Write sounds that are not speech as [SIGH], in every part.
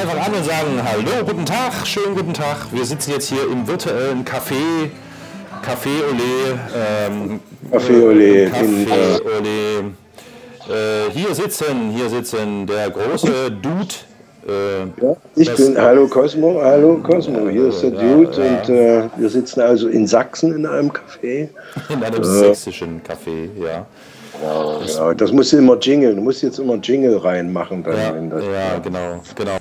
und sagen Hallo, guten Tag, schönen guten Tag. Wir sitzen jetzt hier im virtuellen Café, Café Olé. Ähm, Café Olé. Café Olé. Äh, hier sitzen, hier sitzen der große Dude. Äh, ja, ich bin, hallo Cosmo, hallo Cosmo, hier ist der Dude ja, und äh, wir sitzen also in Sachsen in einem Café. [LAUGHS] In einem sächsischen Café, ja. Genau, genau. Das muss immer Jingle. Du musst jetzt immer Jingle reinmachen. Dann ja, in das, ja, genau, genau.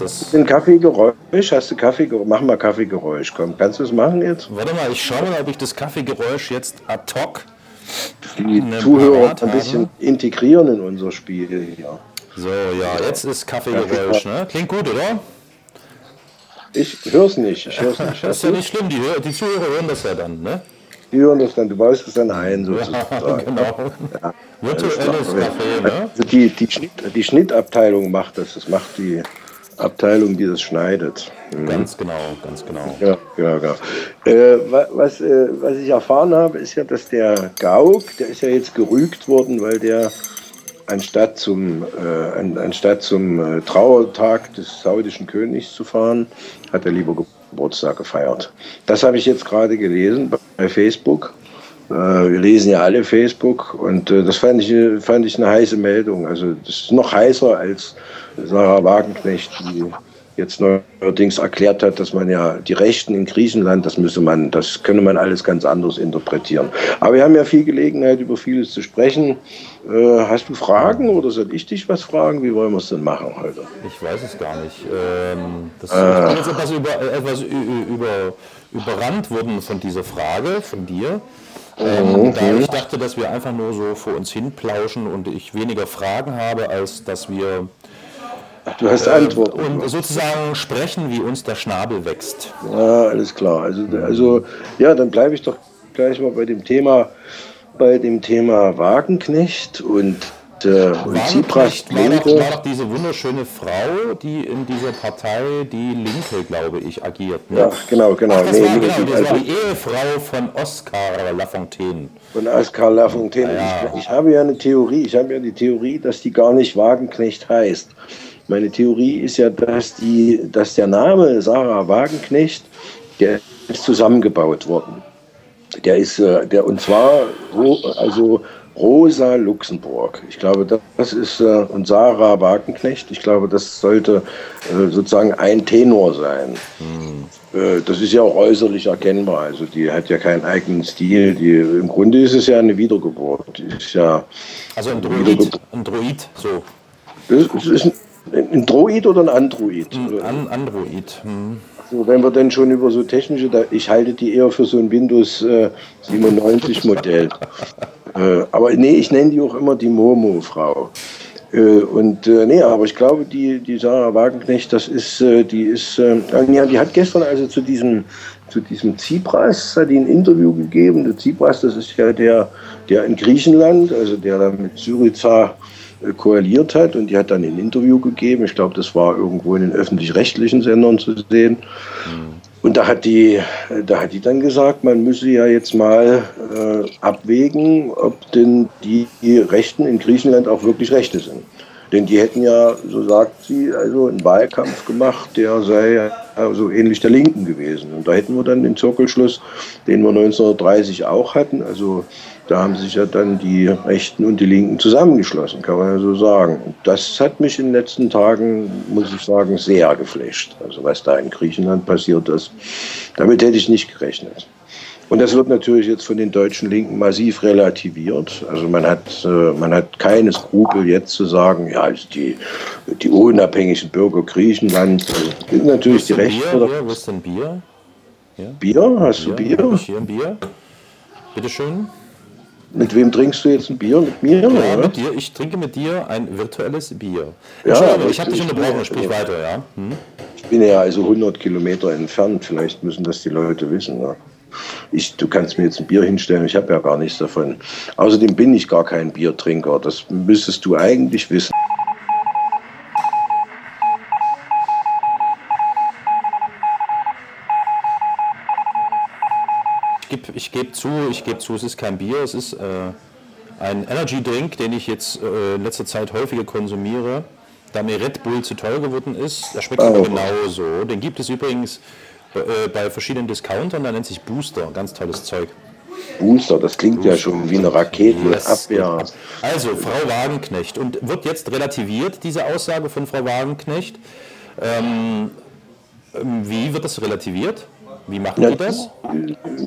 Hast du ein Kaffeegeräusch? Hast du Kaffeegeräusch? Mach mal Kaffeegeräusch. Komm, kannst du es machen jetzt? Warte mal, ich schaue mal, ob ich das Kaffeegeräusch jetzt ad hoc. Die Zuhörer ein bisschen integrieren in unser Spiel hier. So, ja, jetzt ist Kaffeegeräusch. Ne? Klingt gut, oder? Ich höre es nicht. Ich hör's nicht. das ist ja nicht schlimm, die, die Zuhörer hören das ja dann, ne? Die hören das dann, du baust es dann ein, sozusagen. Ja, [LAUGHS] genau. Ja, Virtuelles Café, ne? Also die, die, Schnitt, die Schnittabteilung macht das, das macht die Abteilung, die das schneidet. Mhm. Ganz genau, ganz genau. Ja, genau, genau. Äh, was, äh, was ich erfahren habe, ist ja, dass der Gauk, der ist ja jetzt gerügt worden, weil der anstatt zum, äh, anstatt zum äh, Trauertag des saudischen Königs zu fahren, hat er lieber Geburtstag gefeiert. Das habe ich jetzt gerade gelesen bei Facebook. Äh, wir lesen ja alle Facebook und äh, das fand ich, fand ich eine heiße Meldung. Also das ist noch heißer als Sarah Wagenknecht, die jetzt neuerdings erklärt hat, dass man ja die Rechten in Griechenland, das müsse man, das könne man alles ganz anders interpretieren. Aber wir haben ja viel Gelegenheit, über vieles zu sprechen. Äh, hast du Fragen oder soll ich dich was fragen? Wie wollen wir es denn machen heute? Ich weiß es gar nicht. Ähm, das äh, ist etwas, über, etwas über, überrannt worden von dieser Frage von dir. Ähm, mhm. Da ich dachte, dass wir einfach nur so vor uns hin plauschen und ich weniger Fragen habe, als dass wir Du hast äh, Antworten. Und sozusagen sprechen, wie uns der Schnabel wächst. Ja, alles klar. Also, also ja, dann bleibe ich doch gleich mal bei dem Thema, bei dem Thema Wagenknecht und äh, Tsipras war, doch, war doch diese wunderschöne Frau, die in dieser Partei, die Linke, glaube ich, agiert. Ne? Ja, genau, genau. Ach, das, nee, war, nee, genau, das also, war die Ehefrau von Oskar Lafontaine. Von Oskar Lafontaine. Ja. Ich, ich, habe ja eine Theorie, ich habe ja die Theorie, dass die gar nicht Wagenknecht heißt. Meine Theorie ist ja, dass, die, dass der Name Sarah Wagenknecht, der ist zusammengebaut worden. Der ist, äh, der, und zwar, also Rosa Luxemburg. Ich glaube, das ist, äh, und Sarah Wagenknecht, ich glaube, das sollte äh, sozusagen ein Tenor sein. Hm. Das ist ja auch äußerlich erkennbar. Also die hat ja keinen eigenen Stil. Die, Im Grunde ist es ja eine Wiedergeburt. Die ist ja also ein Droid, ein Droid so. Das ist ein ein Droid oder ein Android? Ein Android. Hm. So, wenn wir dann schon über so technische, da, ich halte die eher für so ein Windows äh, 97 Modell. äh, aber nee, ich nenne die auch immer die Momo-Frau. Äh, und äh, nee, aber ich glaube, die, die Sarah Wagenknecht, das ist, äh, die ist, äh, ja, die hat gestern also zu diesem, zu diesem Tsipras, hat die ein Interview gegeben. Der Tsipras, das ist ja der, der in Griechenland, also der da mit Syriza koaliert hat und die hat dann ein Interview gegeben. Ich glaube, das war irgendwo in den öffentlich-rechtlichen Sendern zu sehen. Mhm. Und da hat, die, da hat die dann gesagt, man müsse ja jetzt mal äh, abwägen, ob denn die Rechten in Griechenland auch wirklich Rechte sind. Denn die hätten ja, so sagt sie, also einen Wahlkampf gemacht, der sei ja so ähnlich der Linken gewesen. Und da hätten wir dann den Zirkelschluss, den wir 1930 auch hatten. Also da haben sich ja dann die Rechten und die Linken zusammengeschlossen, kann man ja so sagen. Und das hat mich in den letzten Tagen, muss ich sagen, sehr geflasht. Also was da in Griechenland passiert ist, damit hätte ich nicht gerechnet. Und das wird natürlich jetzt von den deutschen Linken massiv relativiert. Also man hat, äh, man hat keine Skrupel jetzt zu sagen, ja, also die, die unabhängigen Bürger Griechenlands also sind natürlich die Rechte. Bier, was ist denn Bier? Ja? Bier? Hast Bier? du Bier? Ich hier ein Bier. Bitteschön. Mit wem trinkst du jetzt ein Bier? Mit mir? Ja, oder? mit dir. Ich trinke mit dir ein virtuelles Bier. Ja, ich habe dich unterbrochen. Sprich weiter, ja. Hm? Ich bin ja also 100 Kilometer entfernt. Vielleicht müssen das die Leute wissen. Ja. Ich, du kannst mir jetzt ein Bier hinstellen, ich habe ja gar nichts davon. Außerdem bin ich gar kein Biertrinker. Das müsstest du eigentlich wissen. ich gebe zu, ich gebe zu, es ist kein Bier, es ist, äh, ein Energy Drink, den ich jetzt äh, in letzter Zeit häufiger konsumiere, da mir Red Bull zu teuer geworden ist. Der schmeckt oh. genauso. Den gibt es übrigens äh, bei verschiedenen Discountern, der nennt sich Booster, ganz tolles Zeug. Booster, das klingt Booster. ja schon wie eine Raketenabwehr. Also, Frau Wagenknecht, und wird jetzt relativiert, diese Aussage von Frau Wagenknecht? Ähm, ähm wie wird das relativiert? Wie machen ja, die das?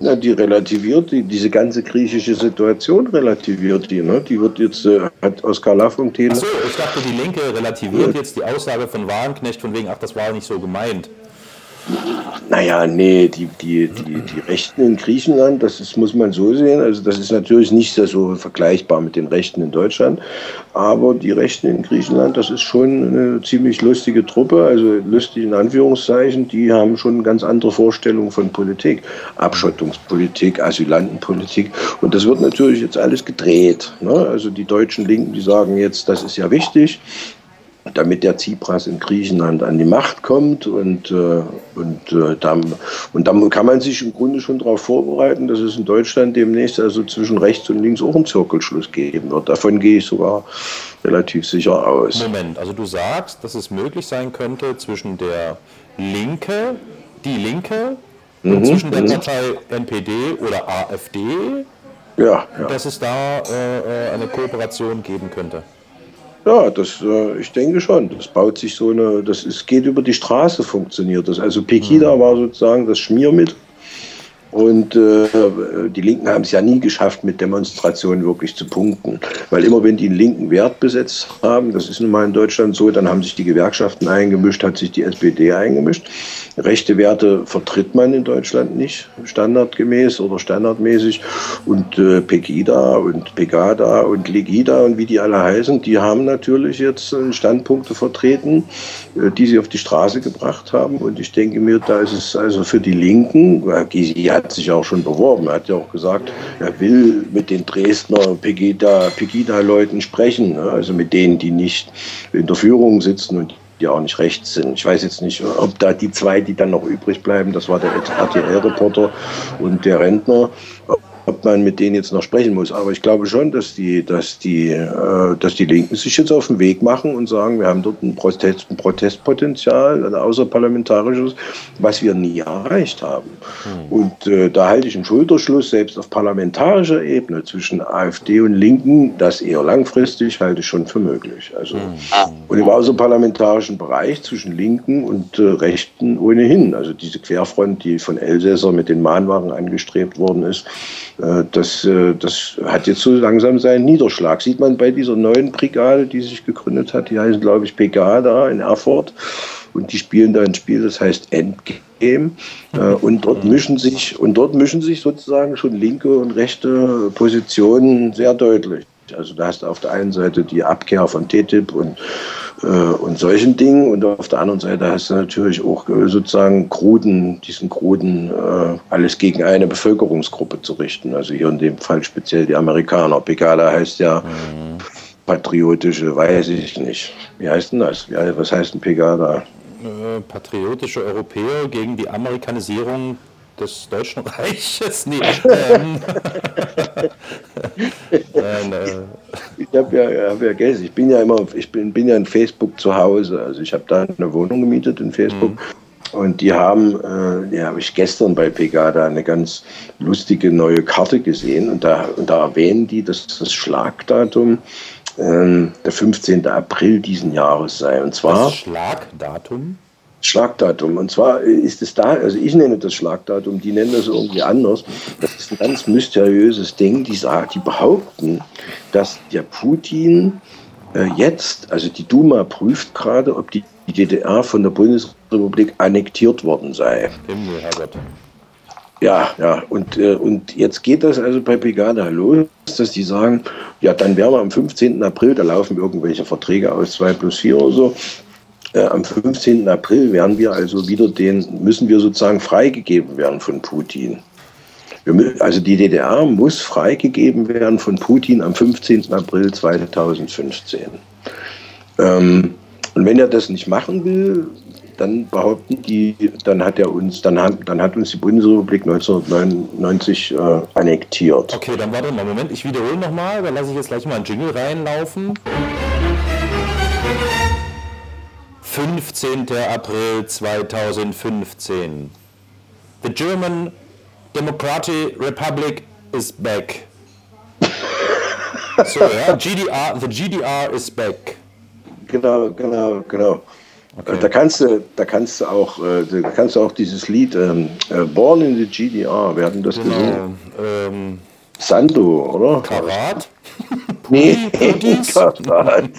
Na, die relativiert, die, diese ganze griechische Situation relativiert die. Ne? Die wird jetzt, äh, hat Oskar Lafontaine. Achso, ich dachte, die Linke relativiert ja. jetzt die Aussage von Wagenknecht von wegen, ach, das war nicht so gemeint. Naja, nee, die, die, die, die Rechten in Griechenland, das ist, muss man so sehen, also das ist natürlich nicht so vergleichbar mit den Rechten in Deutschland, aber die Rechten in Griechenland, das ist schon eine ziemlich lustige Truppe, also lustig in Anführungszeichen, die haben schon ganz andere Vorstellungen von Politik, Abschottungspolitik, Asylantenpolitik. Und das wird natürlich jetzt alles gedreht. Ne? Also die deutschen Linken, die sagen jetzt, das ist ja wichtig, damit der Tsipras in Griechenland an die Macht kommt. Und, äh, und, äh, dann, und dann kann man sich im Grunde schon darauf vorbereiten, dass es in Deutschland demnächst also zwischen rechts und links auch einen Zirkelschluss geben wird. Davon gehe ich sogar relativ sicher aus. Moment, also du sagst, dass es möglich sein könnte zwischen der Linke, die Linke, und mhm, zwischen der mhm. Partei NPD oder AfD, ja, ja. dass es da äh, äh, eine Kooperation geben könnte. Ja, das, äh, ich denke schon. Das baut sich so eine, das ist, geht über die Straße, funktioniert das. Also Pegida mhm. war sozusagen das Schmiermittel und äh, die Linken haben es ja nie geschafft, mit Demonstrationen wirklich zu punkten. Weil immer wenn die einen linken Wert besetzt haben, das ist nun mal in Deutschland so, dann haben sich die Gewerkschaften eingemischt, hat sich die SPD eingemischt. Rechte Werte vertritt man in Deutschland nicht, standardgemäß oder standardmäßig. Und äh, Pegida und Pegada und Legida und wie die alle heißen, die haben natürlich jetzt Standpunkte vertreten, äh, die sie auf die Straße gebracht haben. Und ich denke mir, da ist es also für die Linken, Gysi hat sich auch schon beworben. Er hat ja auch gesagt, er will mit den Dresdner Pegida-Leuten sprechen, ne? also mit denen, die nicht in der Führung sitzen und die auch nicht rechts sind. Ich weiß jetzt nicht, ob da die zwei, die dann noch übrig bleiben, das war der RTL-Reporter und der Rentner, ob man mit denen jetzt noch sprechen muss. Aber ich glaube schon, dass die, dass die, äh, dass die Linken sich jetzt auf den Weg machen und sagen, wir haben dort ein, Protest, ein Protestpotenzial, ein außerparlamentarisches, was wir nie erreicht haben. Mhm. Und äh, da halte ich einen Schulterschluss, selbst auf parlamentarischer Ebene zwischen AfD und Linken, das eher langfristig halte ich schon für möglich. Also, mhm. Und im außerparlamentarischen Bereich zwischen Linken und äh, Rechten ohnehin. Also diese Querfront, die von Elsässer mit den Mahnwachen angestrebt worden ist, das, äh, das hat jetzt so langsam seinen Niederschlag. Sieht man bei dieser neuen Brigade, die sich gegründet hat, die heißen, glaube ich, PK da in Erfurt. Und die spielen da ein Spiel, das heißt Endgame. Äh, und dort mischen sich, und dort mischen sich sozusagen schon linke und rechte Positionen sehr deutlich. Also da hast du auf der einen Seite die Abkehr von TTIP und, äh, und solchen Dingen und auf der anderen Seite hast du natürlich auch äh, sozusagen kruden, diesen kruden, äh, alles gegen eine Bevölkerungsgruppe zu richten. Also hier in dem Fall speziell die Amerikaner. Pegada heißt ja mhm. patriotische, weiß ich nicht. Wie heißt denn das? was heißt denn Pegada? Äh, patriotische Europäer gegen die Amerikanisierung des Deutschen Reiches? [LAUGHS] Nee. [LAUGHS] Ähm, [LAUGHS] äh, ich habe ja, hab ja Geld. Ich bin ja immer, ich bin, bin ja in Facebook zu Hause. Also ich habe da eine Wohnung gemietet in Facebook. Mhm. Und die haben, äh, die habe ich gestern bei Pegada eine ganz lustige neue Karte gesehen. Und da, und da erwähnen die, dass das Schlagdatum äh, der 15. April diesen Jahres sei. Und zwar. Das Schlagdatum? Schlagdatum. Und zwar ist es da, also ich nenne das Schlagdatum, die nennen das irgendwie anders. Das ist ein ganz mysteriöses Ding. Die, die behaupten, dass der Putin äh, jetzt, also die Duma prüft gerade, ob die, DDR von der Bundesrepublik annektiert worden sei. Himmel, Herrgott. Ja, ja, und, äh, und jetzt geht das also bei Pegada los, dass die sagen, ja, dann wären wir am 15. April, da laufen irgendwelche Verträge aus 2 plus 4 oder so, äh, am 15. April werden wir also wieder den, müssen wir sozusagen freigegeben werden von Putin. Wir, also die DDR muss freigegeben werden von Putin am 15. April 2015. Ähm, und wenn er das nicht machen will, dann behaupten die, dann hat er uns, dann hat, dann hat uns die Bundesrepublik 1999 äh, annektiert. Okay, dann warte mal, Moment, ich wiederhole nochmal, dann lasse ich jetzt gleich mal einen Jingle reinlaufen. 15. April 2015. The German Democratic Republic is back. So, ja, [LAUGHS] GDR, the GDR is back. Genau, genau, genau. Okay. Da kannst du, da kannst du auch, äh, da kannst du auch dieses Lied ähm, äh, Born in the GDR, wir hatten das genau. gesehen. Ähm, Sando, oder? Karat? Nee, [LAUGHS] Karat.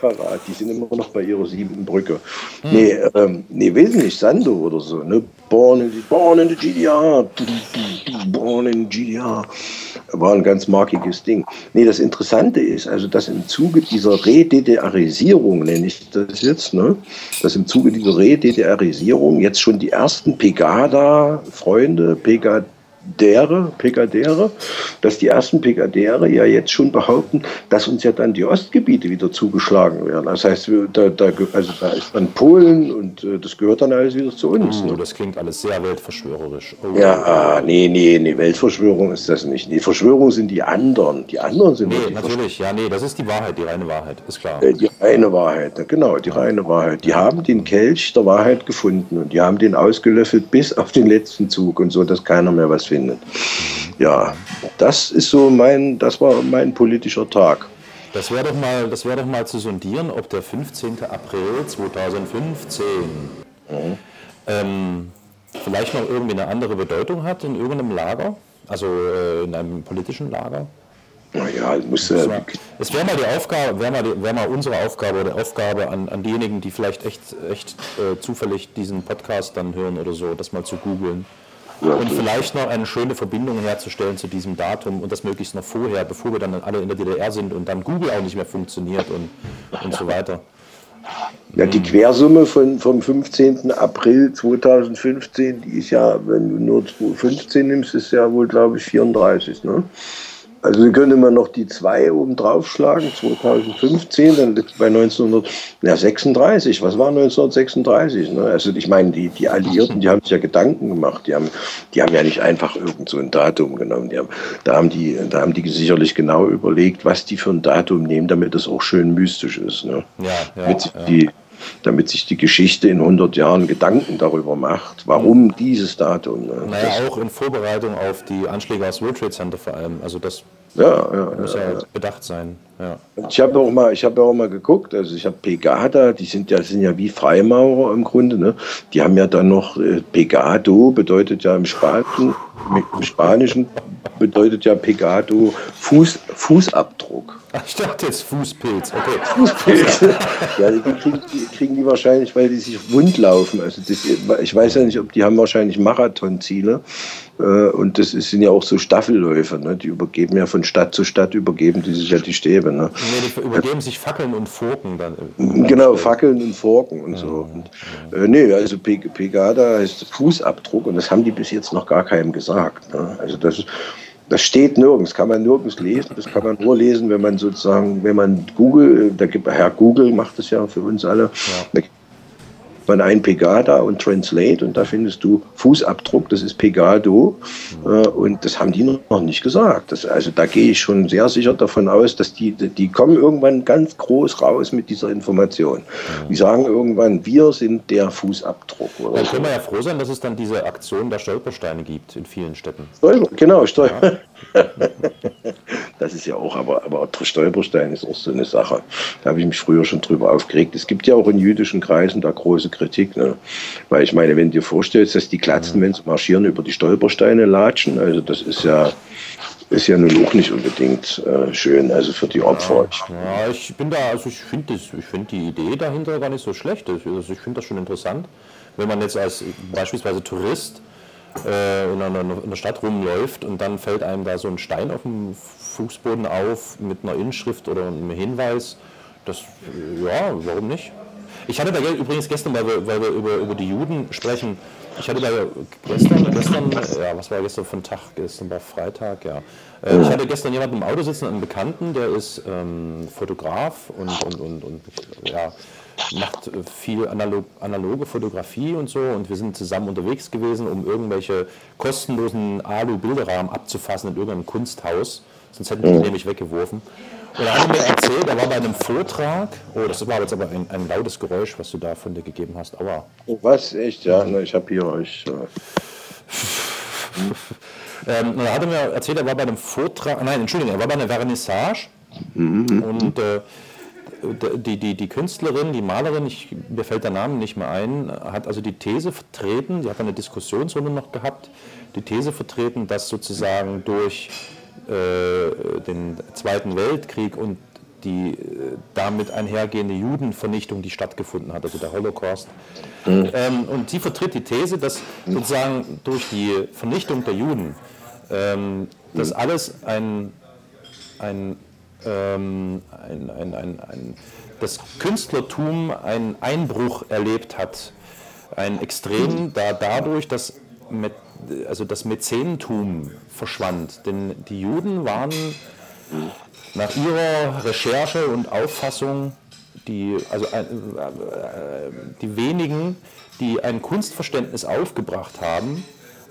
Karat, die sind immer noch bei ihrer siebten Brücke. Hm. Nee, ähm, nee, wesentlich Sando oder so, ne? Born in the, born in the GDR. Born in the GDR. War ein ganz markiges Ding. Nee, das Interessante ist, also, dass im Zuge dieser Re-DDRisierung, nenne ich das jetzt, ne? Dass im Zuge dieser Re-DDRisierung jetzt schon die ersten Pegada-Freunde, Pegada Dere, Pekadere, dass die ersten Pekadere ja jetzt schon behaupten, dass uns ja dann die Ostgebiete wieder zugeschlagen werden. Das heißt, da, da, also da ist dann Polen und äh, das gehört dann alles wieder zu uns. Oh, ne? Das klingt alles sehr weltverschwörerisch. Oh. Ja, nee, nee, nee, Weltverschwörung ist das nicht. Die Verschwörung sind die anderen. Die anderen sind nee, die natürlich, ja, nee, das ist die Wahrheit, die reine Wahrheit, ist klar. Äh, die reine Wahrheit, genau, die reine Wahrheit. Die haben den Kelch der Wahrheit gefunden und die haben den ausgelöffelt bis auf den letzten Zug und so, dass keiner mehr was findet findet. Ja, das ist so mein, das war mein politischer Tag. Das wäre doch, mal, wär doch mal zu sondieren, ob der 15. April 2015 mhm. ähm, vielleicht noch irgendwie eine andere Bedeutung hat in irgendeinem Lager, also äh, in einem politischen Lager. Naja, muss. Äh, es wäre mal die Aufgabe, wäre mal, wär mal unsere Aufgabe oder Aufgabe an, an diejenigen, die vielleicht echt, echt äh, zufällig diesen Podcast dann hören oder so, das mal zu googeln. Und vielleicht noch eine schöne Verbindung herzustellen zu diesem Datum und das möglichst noch vorher, bevor wir dann alle in der DDR sind und dann Google auch nicht mehr funktioniert und, und so weiter. Ja, die Quersumme von, vom 15. April 2015, die ist ja, wenn du nur 2015 nimmst, ist ja wohl, glaube ich, 34. Ne? Also könnte man noch die zwei oben draufschlagen, 2015, dann bei 1936. Was war 1936? Ne? Also ich meine, die, die Alliierten, die haben sich ja Gedanken gemacht. Die haben, die haben ja nicht einfach irgend so ein Datum genommen. Die haben, da, haben die, da haben die sicherlich genau überlegt, was die für ein Datum nehmen, damit das auch schön mystisch ist. Ne? Ja, ja, sich ja. Damit sich die Geschichte in 100 Jahren Gedanken darüber macht, warum dieses Datum. Ne? Naja, auch in Vorbereitung auf die Anschläge aus World Trade Center vor allem. Also das ja, ja, muss ja, ja, bedacht sein. Ja. Ich habe auch mal, ich habe auch mal geguckt. Also ich habe Pegada, die sind ja sind ja wie Freimaurer im Grunde. Ne? Die haben ja dann noch äh, Pegado bedeutet ja im Spanischen, im Spanischen bedeutet ja Pegado Fuß, Fußabdruck. Ich dachte jetzt Fußpilz, okay. Fußpilz. [LAUGHS] ja, die kriegen, die kriegen, die wahrscheinlich, weil die sich wund laufen. Also das, ich weiß ja nicht, ob die haben wahrscheinlich Marathonziele. Äh, und das sind ja auch so Staffelläufe, ne? die übergeben ja von Stadt zu Stadt, übergeben die sich ja die Stäbe. Ne? Nee, die übergeben sich Fackeln und Forken dann. Genau, Fackeln und Forken und so. Und, äh, nee, also Pegada heißt Fußabdruck und das haben die bis jetzt noch gar keinem gesagt. Ne? Also das ist das steht nirgends, kann man nirgends lesen. Das kann man nur lesen, wenn man sozusagen, wenn man Google, da gibt Herr Google macht es ja für uns alle, ja man ein Pegada und Translate und da findest du Fußabdruck, das ist Pegado äh, und das haben die noch nicht gesagt. Das, also da gehe ich schon sehr sicher davon aus, dass die, die kommen irgendwann ganz groß raus mit dieser Information. Die sagen irgendwann, wir sind der Fußabdruck. Oder dann können wir ja froh sein, dass es dann diese Aktion der Stolpersteine gibt in vielen Städten. Stolper, genau, Stolper. Ja. [LAUGHS] das ist ja auch, aber, aber Stolperstein ist auch so eine Sache. Da habe ich mich früher schon drüber aufgeregt. Es gibt ja auch in jüdischen Kreisen da große Kritik. Ne? Weil ich meine, wenn du dir vorstellst, dass die Glatzen, wenn sie marschieren, über die Stolpersteine latschen, also das ist ja, ist ja nun auch nicht unbedingt äh, schön, also für die Opfer. Ja, ich bin da, also ich finde find die Idee dahinter gar nicht so schlecht. Also ich finde das schon interessant, wenn man jetzt als beispielsweise Tourist äh, in, einer, in einer Stadt rumläuft und dann fällt einem da so ein Stein auf dem Fußboden auf mit einer Inschrift oder einem Hinweis. Das, ja, warum nicht? Ich hatte da übrigens gestern, weil wir, weil wir über, über die Juden sprechen, ich hatte da gestern, gestern, ja, was war gestern für ein Tag? Gestern war Freitag, ja. Äh, ich hatte gestern jemanden im Auto sitzen, einen Bekannten, der ist ähm, Fotograf und, und, und, und ja, macht viel analog, analoge Fotografie und so und wir sind zusammen unterwegs gewesen, um irgendwelche kostenlosen Alu-Bilderrahmen abzufassen in irgendeinem Kunsthaus, sonst hätten die mhm. nämlich weggeworfen. Und er hat mir erzählt, er war bei einem Vortrag, oh, das war jetzt aber ein, ein lautes Geräusch, was du da von dir gegeben hast, aua. Oh, was? Echt? Ja, Na, ich habe hier euch... Äh [LAUGHS] ähm, er hat mir erzählt, er war bei einem Vortrag, nein, Entschuldigung, er war bei einer Vernissage mhm. und äh, die, die, die Künstlerin, die Malerin, ich, mir fällt der Name nicht mehr ein, hat also die These vertreten, sie hat eine Diskussionsrunde noch gehabt, die These vertreten, dass sozusagen durch äh, den Zweiten Weltkrieg und die äh, damit einhergehende Judenvernichtung, die stattgefunden hat, also der Holocaust. Mhm. Ähm, und sie vertritt die These, dass sozusagen durch die Vernichtung der Juden ähm, das mhm. alles ein, ein, ähm, ein, ein, ein, ein, das Künstlertum einen Einbruch erlebt hat, einen extremen, da dadurch, dass mit, also das Mäzenentum verschwand. Denn die Juden waren nach ihrer Recherche und Auffassung die, also, äh, äh, die wenigen, die ein Kunstverständnis aufgebracht haben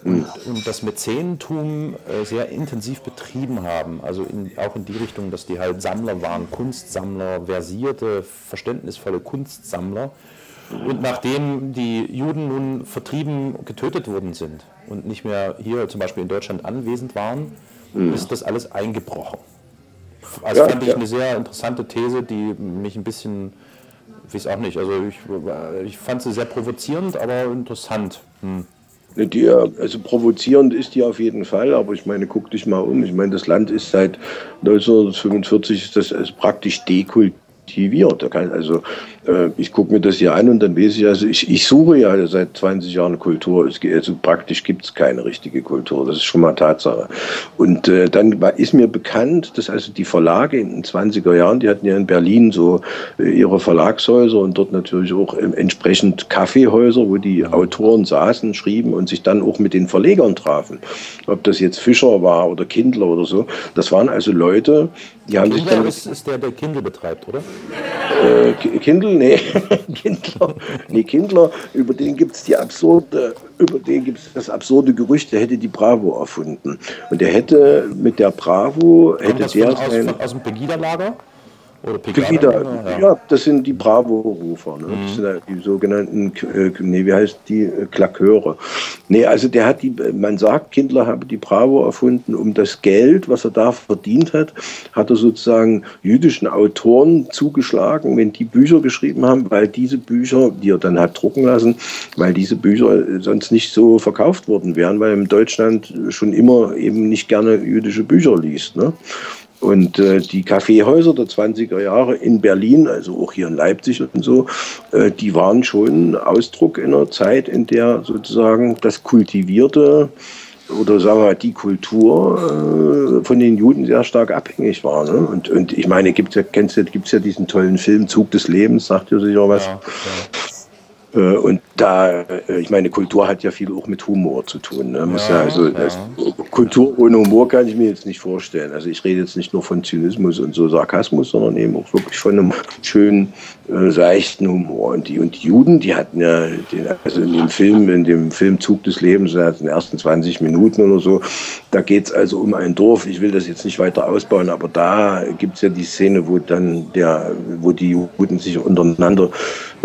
und, und das Mäzenentum äh, sehr intensiv betrieben haben. Also in, auch in die Richtung, dass die halt Sammler waren, Kunstsammler, versierte, verständnisvolle Kunstsammler. Und nachdem die Juden nun vertrieben, getötet worden sind und nicht mehr hier zum Beispiel in Deutschland anwesend waren, mhm. ist das alles eingebrochen. Also ja, fand ich ja. eine sehr interessante These, die mich ein bisschen, weiß auch nicht, also ich, ich fand sie sehr provozierend, aber interessant. Hm. Die, also provozierend ist die auf jeden Fall, aber ich meine, guck dich mal um. Ich meine, das Land ist seit 1945 ist das also praktisch dekultiviert. Also äh, ich gucke mir das hier an und dann weiß ich, also ich, ich suche ja seit 20 Jahren Kultur. Es, also praktisch gibt es keine richtige Kultur. Das ist schon mal Tatsache. Und äh, dann war, ist mir bekannt, dass also die Verlage in den 20er Jahren, die hatten ja in Berlin so äh, ihre Verlagshäuser und dort natürlich auch äh, entsprechend Kaffeehäuser, wo die Autoren saßen, schrieben und sich dann auch mit den Verlegern trafen. Ob das jetzt Fischer war oder Kindler oder so. Das waren also Leute, die haben sich dann. ist, ist der, der Kindle betreibt, oder? Äh, Kindle, nee. [LAUGHS] Kindler, nee, Kindler, über den gibt es die absurde, über den gibt das absurde Gerücht, der hätte die Bravo erfunden. Und der hätte mit der Bravo, hätte der. Aus, aus dem Pegida-Lager? Oder Pegida, ja. ja. das sind die Bravo-Rufer, ne? das mhm. sind die sogenannten, äh, nee, wie heißt die, äh, Klaköre. Nee, also der hat die, man sagt, Kindler habe die Bravo erfunden, um das Geld, was er da verdient hat, hat er sozusagen jüdischen Autoren zugeschlagen, wenn die Bücher geschrieben haben, weil diese Bücher, die er dann hat drucken lassen, weil diese Bücher sonst nicht so verkauft worden wären, weil in Deutschland schon immer eben nicht gerne jüdische Bücher liest. Ne? Und äh, die Kaffeehäuser der 20er Jahre in Berlin, also auch hier in Leipzig und so, äh, die waren schon Ausdruck in einer Zeit, in der sozusagen das kultivierte oder sagen wir mal, die Kultur äh, von den Juden sehr stark abhängig war. Ne? Und, und ich meine, gibt's ja, kennst du, gibt's ja diesen tollen Film Zug des Lebens, sagt ihr sicher was. Ja, ja. Äh, und da, äh, ich meine, Kultur hat ja viel auch mit Humor zu tun. Ne? Muss ja, ja also, ja. Kultur ohne Humor kann ich mir jetzt nicht vorstellen. Also ich rede jetzt nicht nur von Zynismus und so Sarkasmus, sondern eben auch wirklich von einem schönen, äh, seichten Humor. Und die, und die Juden, die hatten ja, den, also in dem Film, in dem Film Zug des Lebens, in den ersten 20 Minuten oder so, da geht es also um ein Dorf. Ich will das jetzt nicht weiter ausbauen, aber da gibt es ja die Szene, wo dann der, wo die Juden sich untereinander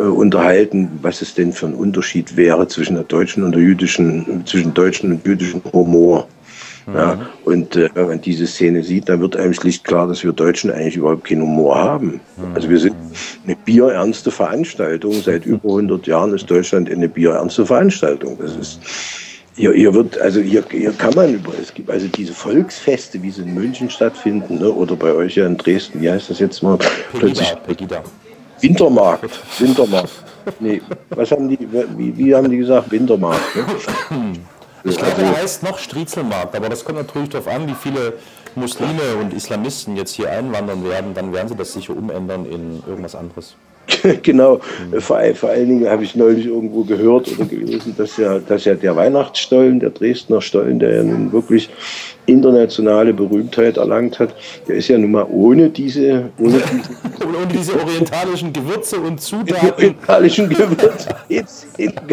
äh, unterhalten, was es denn für ein Unterschied wäre zwischen der deutschen und der jüdischen, zwischen deutschen und jüdischen Humor. Mhm. Ja, und äh, wenn man diese Szene sieht, dann wird einem schlicht klar, dass wir Deutschen eigentlich überhaupt keinen Humor haben. Mhm. Also wir sind eine bierernste Veranstaltung. Seit über 100 Jahren ist Deutschland eine bierernste Veranstaltung. Das ist hier, hier wird, also hier, hier kann man über, es gibt also diese Volksfeste, wie sie in München stattfinden, ne, oder bei euch ja in Dresden, wie heißt das jetzt mal? Pegida, Pegida. Wintermarkt, Wintermarkt. Nee, was haben die, wie, wie haben die gesagt? Wintermarkt. Ne? Ich glaube, der heißt noch Striezelmarkt, aber das kommt natürlich darauf an, wie viele Muslime und Islamisten jetzt hier einwandern werden, dann werden sie das sicher umändern in irgendwas anderes. [LAUGHS] genau. Mhm. Vor, vor, allen Dingen habe ich neulich irgendwo gehört oder gelesen, dass ja, dass ja der Weihnachtsstollen, der Dresdner Stollen, der ja nun wirklich internationale Berühmtheit erlangt hat, der ist ja nun mal ohne diese, ohne diese, [LAUGHS] ohne diese orientalischen Gewürze und Zutaten. Orientalischen Gewürze geht's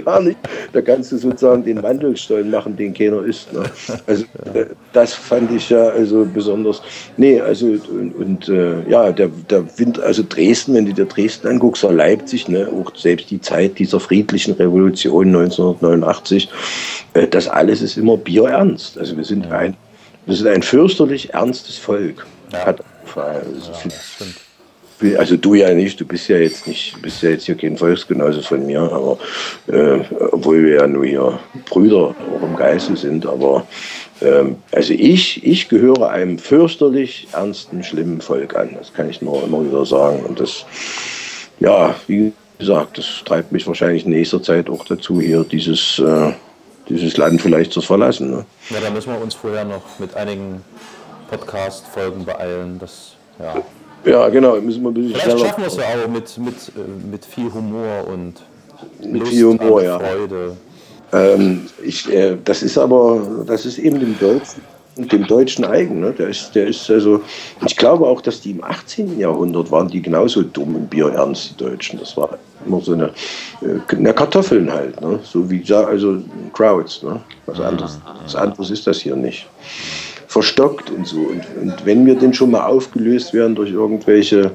gar nicht. Da kannst du sozusagen den Mandelstollen machen, den keiner isst. Ne? Also. Äh, das fand ich ja also besonders. Nee, also und, und äh, ja, der, der Wind, also Dresden, wenn du dir Dresden anguckst, oder Leipzig, ne, auch selbst die Zeit dieser friedlichen Revolution 1989, äh, das alles ist immer bierernst. Also wir sind ein wir sind ein fürchterlich ernstes Volk. Ja. Hat, ja, also du ja nicht, du bist ja jetzt nicht, bist ja jetzt hier kein Volksgenosse von mir, aber äh, obwohl wir ja nur hier Brüder auch im Geiste sind, aber ähm, also ich, ich gehöre einem fürchterlich ernsten, schlimmen Volk an. Das kann ich nur immer wieder sagen. Und das, ja, wie gesagt, das treibt mich wahrscheinlich in nächster Zeit auch dazu, hier dieses äh, dieses Land vielleicht zu verlassen. Ne? Ja, da müssen wir uns vorher noch mit einigen Podcast-Folgen beeilen. Das, ja. ja, genau. Müssen wir ein bisschen vielleicht schaffen wir es ja auch mit, mit, äh, mit viel Humor und mit Lust viel Humor, ja. Freude. Ähm, ich, äh, das ist aber, das ist eben dem Deutschen dem Deutschen eigen. Ne? Der ist, der ist also, ich glaube auch, dass die im 18. Jahrhundert waren die genauso dumm im Bier ernst, die Deutschen. Das war immer so eine, äh, eine Kartoffeln halt, ne? so wie also Crowds. Ne? Was, anderes, was anderes ist das hier nicht. Verstockt und so. Und, und wenn wir denn schon mal aufgelöst werden durch irgendwelche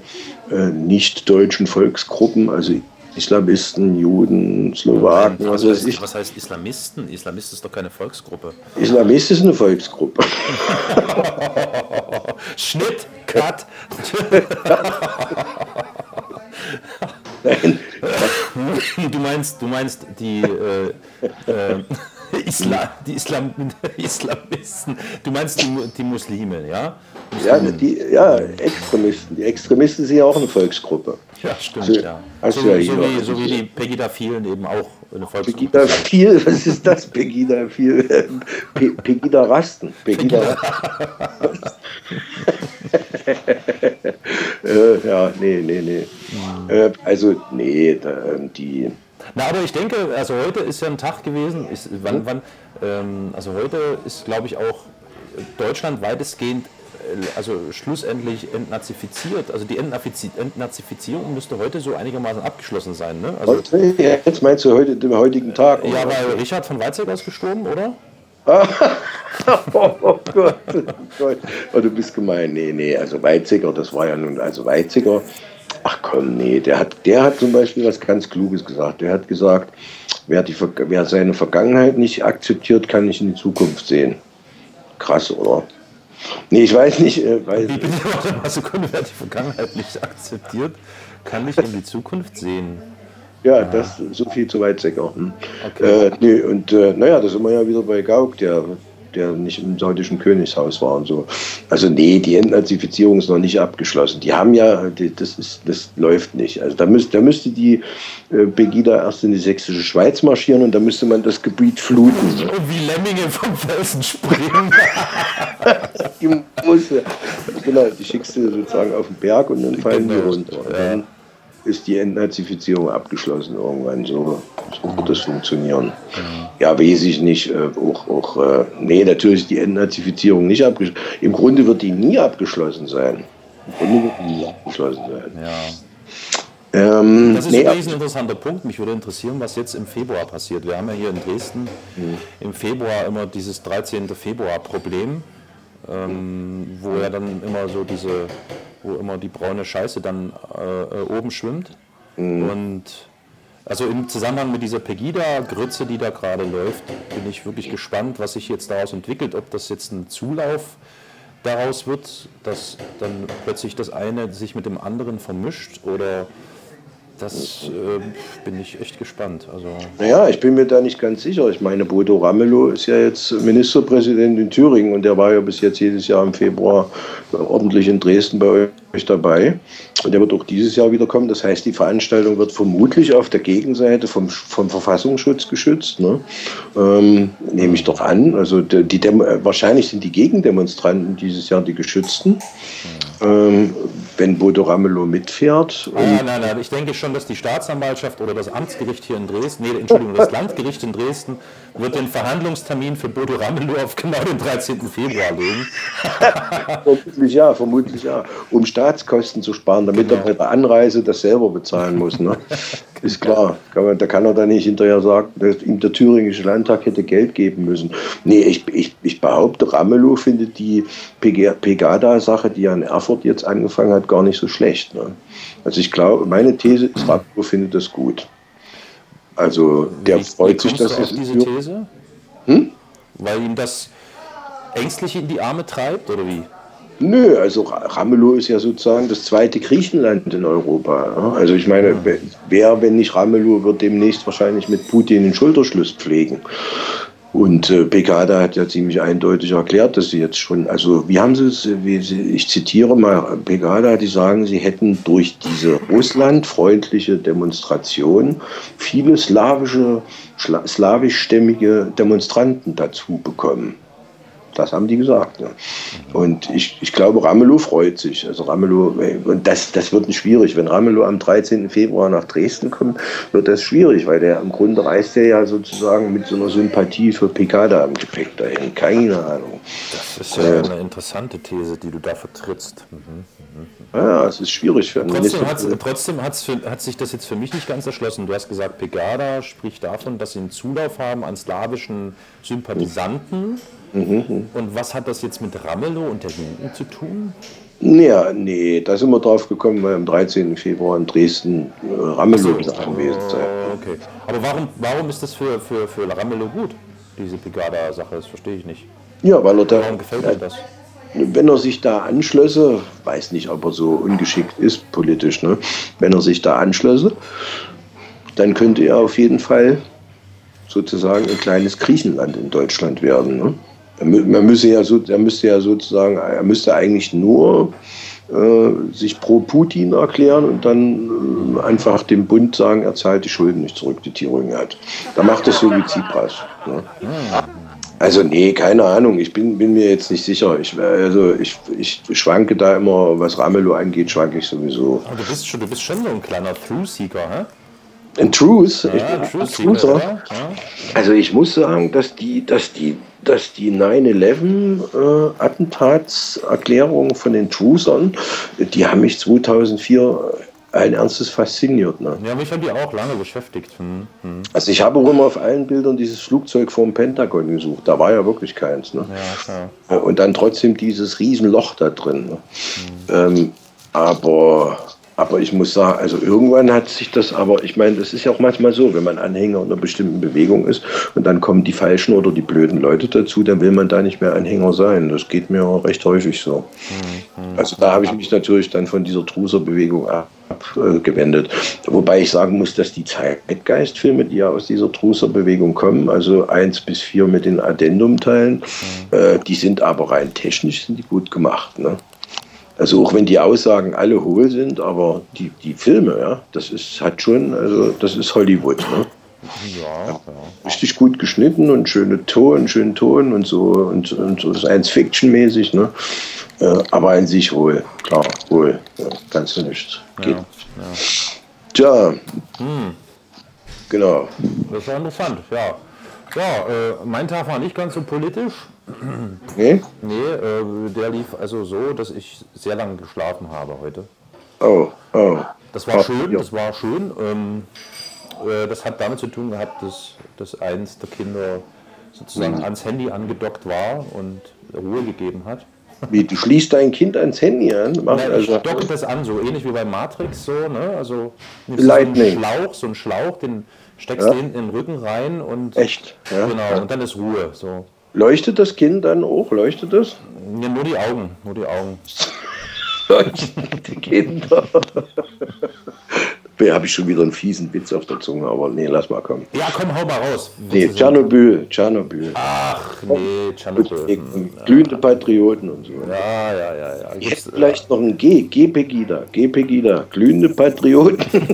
äh, nicht-deutschen Volksgruppen, also Islamisten, Juden, Slowaken, was weiß ich. Was heißt Islamisten? Islamist ist doch keine Volksgruppe. Islamist ist eine Volksgruppe. [LAUGHS] Schnitt, Cut. Nein. Du meinst, du meinst die, äh, äh, [LAUGHS] Islam, die Islam, [LAUGHS] Islamisten, du meinst die, die Muslime, ja? Ja, die, ja, Extremisten. Die Extremisten sind ja auch eine Volksgruppe. Ja, stimmt, also, ja. So, ja so, wie, so wie die Pegida-Vielen eben auch eine Volksgruppe. Pegida-Viel, was ist das? Pegida-Viel? [LAUGHS] Pe Pegida-Rasten. Pegida. [LAUGHS] äh, ja, nee, nee, nee. Mhm. Äh, also, nee, da, die na, aber ich denke, also heute ist ja ein Tag gewesen, ist, wann, wann, ähm, also heute ist, glaube ich, auch Deutschland weitestgehend, also schlussendlich entnazifiziert. Also die Entnazifizierung müsste heute so einigermaßen abgeschlossen sein. Ne? Also, Jetzt meinst du heute, den heutigen Tag? Ja, weil Richard von Weizsäcker ist gestorben, oder? [LAUGHS] oh, oh Gott, oh Gott. Oh, du bist gemein. Nee, nee, also Weizsäcker, das war ja nun, also Weizsäcker Ach komm, nee, der hat, der hat zum Beispiel was ganz Kluges gesagt. Der hat gesagt, wer, die, wer seine Vergangenheit nicht akzeptiert, kann nicht in die Zukunft sehen. Krass, oder? Nee, ich weiß nicht. Äh, weiß [LAUGHS] mal Sekunde, wer die Vergangenheit nicht akzeptiert, kann nicht in die Zukunft sehen. Ja, das so viel zu weit, Säcker. Hm. Okay. Äh, nee, und äh, naja, da sind wir ja wieder bei Gauck, der der nicht im saudischen Königshaus war und so. Also nee, die Entnazifizierung ist noch nicht abgeschlossen. Die haben ja, die, das, ist, das läuft nicht. Also da, müsst, da müsste die äh, Pegida erst in die sächsische Schweiz marschieren und da müsste man das Gebiet fluten. Und wie Lemminge vom Felsen springen. [LAUGHS] die muss, genau, die schickst du sozusagen auf den Berg und dann fallen die runter. Ja ist die Entnazifizierung abgeschlossen irgendwann. So, so wird das funktionieren. Ja, weiß ich nicht. Äh, auch, auch, äh, nee, natürlich ist die Entnazifizierung nicht abgeschlossen. Im Grunde wird die nie abgeschlossen sein. Im Grunde wird die nie abgeschlossen sein. Ja. Ähm, das ist nee, ein interessanter Punkt. Mich würde interessieren, was jetzt im Februar passiert. Wir haben ja hier in Dresden mhm. im Februar immer dieses 13. Februar-Problem, ähm, wo ja dann immer so diese wo immer die braune Scheiße dann äh, äh, oben schwimmt. Mhm. Und also im Zusammenhang mit dieser Pegida-Grütze, die da gerade läuft, bin ich wirklich gespannt, was sich jetzt daraus entwickelt. Ob das jetzt ein Zulauf daraus wird, dass dann plötzlich das eine sich mit dem anderen vermischt oder das äh, bin ich echt gespannt. Also naja, ich bin mir da nicht ganz sicher. Ich meine, Bodo Ramelow ist ja jetzt Ministerpräsident in Thüringen und der war ja bis jetzt jedes Jahr im Februar ordentlich in Dresden bei euch dabei. Und der wird auch dieses Jahr wieder kommen. Das heißt, die Veranstaltung wird vermutlich auf der Gegenseite vom, vom Verfassungsschutz geschützt. Ne? Ähm, nehme ich doch an. Also die, die wahrscheinlich sind die Gegendemonstranten dieses Jahr die Geschützten. Ähm, wenn Bodo Ramelow mitfährt. Nein, nein, nein, ich denke schon, dass die Staatsanwaltschaft oder das Amtsgericht hier in Dresden, nee, Entschuldigung, das [LAUGHS] Landgericht in Dresden wird den Verhandlungstermin für Bodo Ramelow auf genau den 13. Februar legen. [LAUGHS] vermutlich ja, vermutlich ja. Um Staatskosten zu sparen, der Anreise das selber bezahlen muss. Ne? [LAUGHS] Ist klar. da kann er dann nicht hinterher sagen, dass ihm der thüringische Landtag hätte Geld geben müssen. Nee, ich, ich, ich behaupte, Ramelow findet die Pegada-Sache, die er in Erfurt jetzt angefangen hat, gar nicht so schlecht. Ne? Also ich glaube, meine These ist, Ramelow findet das gut. Also der wie, freut wie sich, dass es. diese These? Hm? Weil ihm das ängstlich in die Arme treibt, oder wie? Nö, also Ramelow ist ja sozusagen das zweite Griechenland in Europa. Also ich meine, wer, wenn nicht Ramelow, wird demnächst wahrscheinlich mit Putin den Schulterschluss pflegen. Und äh, Pegada hat ja ziemlich eindeutig erklärt, dass sie jetzt schon, also wie haben sie es, ich zitiere mal Pegada, die sagen, sie hätten durch diese russlandfreundliche Demonstration viele slawische, slawischstämmige Demonstranten dazu bekommen. Das haben die gesagt. Ne? Und ich, ich glaube, Ramelow freut sich. Also Ramelow, und das, das wird nicht schwierig. Wenn Ramelow am 13. Februar nach Dresden kommt, wird das schwierig, weil der im Grunde reist er ja sozusagen mit so einer Sympathie für Picada im Gepäck dahin. Keine Ahnung. Das ist ja äh, eine interessante These, die du da vertrittst. Mhm. Mhm. Ja, es ist schwierig für einen Trotzdem, hat's, trotzdem hat's für, hat sich das jetzt für mich nicht ganz erschlossen. Du hast gesagt, Pegada spricht davon, dass sie einen Zulauf haben an slawischen Sympathisanten. Mhm. Und was hat das jetzt mit Ramelow und der Jugend zu tun? Ja, nee, da sind wir drauf gekommen, weil am 13. Februar in Dresden äh, Ramelow so, anwesend sein. Okay. Aber warum, warum ist das für, für, für Ramelow gut, diese Pegada-Sache? Das verstehe ich nicht. Ja, weil er da. Warum gefällt mir das? Wenn er sich da anschlösse, weiß nicht, ob er so ungeschickt ist politisch, ne? wenn er sich da anschlösse, dann könnte er auf jeden Fall sozusagen ein kleines Griechenland in Deutschland werden. Ne? Man müsse ja so, er müsste ja sozusagen, er müsste eigentlich nur äh, sich pro Putin erklären und dann äh, einfach dem Bund sagen, er zahlt die Schulden nicht zurück, die Thüringen hat. Da macht es so wie Tsipras. Ne? Also nee, keine Ahnung. Ich bin, bin mir jetzt nicht sicher. Ich, also ich, ich schwanke da immer, was Ramelow angeht, schwanke ich sowieso. Aber du bist schon, du bist schon so ein kleiner Through-Seeker, hä? Ein Truth? Ja, ich ein Truther. Ja. Also ich muss sagen, dass die, dass die, dass die 9-11-Attentatserklärungen äh, von den Truthern, die haben mich 2004 allen Ernstes fasziniert. Ne? Ja, mich haben die auch lange beschäftigt. Hm, hm. Also ich habe auch immer auf allen Bildern dieses Flugzeug vom Pentagon gesucht. Da war ja wirklich keins. Ne? Ja, äh, Und dann trotzdem dieses Riesenloch da drin. Ne? Hm. Ähm, aber aber ich muss sagen, also irgendwann hat sich das, aber ich meine, das ist ja auch manchmal so, wenn man Anhänger einer bestimmten Bewegung ist und dann kommen die falschen oder die blöden Leute dazu, dann will man da nicht mehr Anhänger sein. Das geht mir auch recht häufig so. Mhm. Also da habe ich mich natürlich dann von dieser Truser-Bewegung abgewendet. Wobei ich sagen muss, dass die Zeitgeistfilme, die ja aus dieser Truser-Bewegung kommen, also eins bis vier mit den Addendum-Teilen, mhm. äh, die sind aber rein technisch sind die gut gemacht. Ne? Also auch wenn die Aussagen alle hohl sind, aber die, die Filme, ja, das ist, hat schon, also das ist Hollywood. Ne? Ja, ja. Richtig gut geschnitten und schöne Ton, schönen Ton und so und, und so Science-Fiction-mäßig, ne? Äh, aber an sich wohl, klar, wohl. Ja, kannst du nicht. Geht. Ja, Tja. Hm. Genau. Das war interessant, ja. Ja, äh, mein Tag war nicht ganz so politisch. Nee? Nee, äh, der lief also so, dass ich sehr lange geschlafen habe heute. Oh, oh. Das war oh, schön, ja. das war schön. Ähm, äh, das hat damit zu tun gehabt, dass, dass eins der Kinder sozusagen mhm. ans Handy angedockt war und Ruhe gegeben hat. Wie, du schließt dein Kind ans Handy an? Mach Nein, also, ich docke das an, so ähnlich wie bei Matrix, so, ne? Also Lightning. so einen Schlauch, so einen Schlauch, den steckst ja. du in den Rücken rein und. Echt? Ja. Genau, und dann ist Ruhe. So. Leuchtet das Kind dann auch? Leuchtet das? Ja, nur die Augen. Nur die Augen. [LAUGHS] Leuchten die Kinder. habe ich schon wieder einen fiesen Witz auf der Zunge, aber nee, lass mal kommen. Ja, komm, hau mal raus. Nee, Tschernobyl, Tschernobyl. Ach, nee, Tschernobyl. Glühende Patrioten und so. Ja, ja, ja. ja. Ich hätte vielleicht noch ein G, G Pegida, G Pegida, glühende Patrioten. [LAUGHS]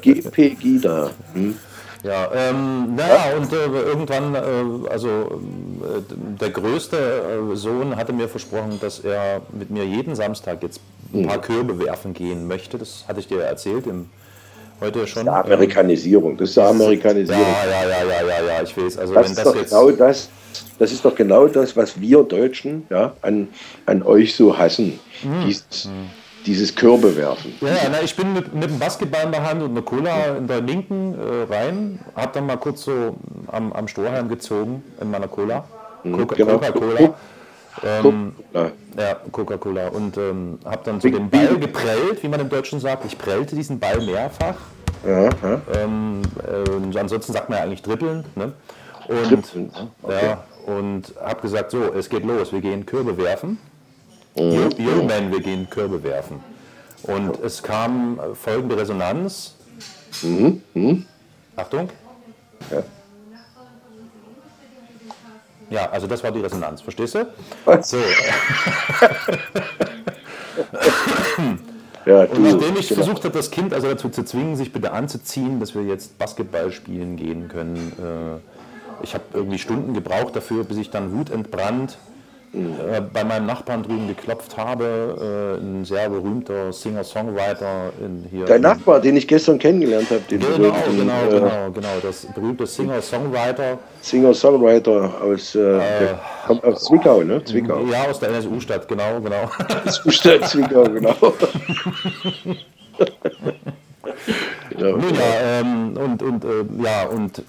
G Pegida. Hm? Ja, ähm, naja, und äh, irgendwann, äh, also äh, der größte äh, Sohn hatte mir versprochen, dass er mit mir jeden Samstag jetzt ein paar Körbe werfen gehen möchte. Das hatte ich dir erzählt im, heute schon. Das Amerikanisierung, das ist Amerikanisierung. Ja, ja, ja, ja, ja, ja, ich weiß. Also das wenn ist das doch jetzt. genau das, das ist doch genau das, was wir Deutschen ja, an, an euch so hassen. Dieses, dieses Körbe werfen. Ja, na, ich bin mit, mit dem Basketball in der Hand und einer Cola in der linken äh, rein, hab dann mal kurz so am, am Strohhalm gezogen in meiner Cola. Coca- genau. Coca-Cola. Ähm, Ja. ja, Coca-Cola. Und ähm, hab dann so den Ball geprellt, wie man im Deutschen sagt. Ich prellte diesen Ball mehrfach. Ja, ja. Ähm, äh, ansonsten sagt man ja eigentlich dribbeln. Ne? Und, Dribbeln, okay. ja, und hab gesagt, so, es geht los, wir gehen Körbe werfen. Mhm. Yo, yo man, wir gehen Körbe werfen. Und es kam äh, folgende Resonanz. Achtung. Ja. Ja, also das war die Resonanz, verstehst du? Was? So, [LAUGHS] Ja, und du, nachdem ich genau. versucht habe, das Kind also dazu zu zwingen, sich bitte anzuziehen, dass wir jetzt Basketball spielen gehen können, äh, ich habe irgendwie Stunden gebraucht dafür, bis ich dann wutentbrannt äh, bei meinem Nachbarn drüben geklopft habe, äh, ein sehr berühmter Singer-Songwriter in hier. Dein Nachbar, den ich gestern kennengelernt habe, den Genau, berühmten, genau, äh, genau, genau. Das berühmte Singer-Songwriter, Singer-Songwriter aus, äh, der kommt aus Zwickau, ne? Zwickau. ja, aus der NSU-Stadt, genau, genau. Zustand [LAUGHS] Zwickau, genau. [LAUGHS] ja, ähm, und, und, äh, ja, und äh,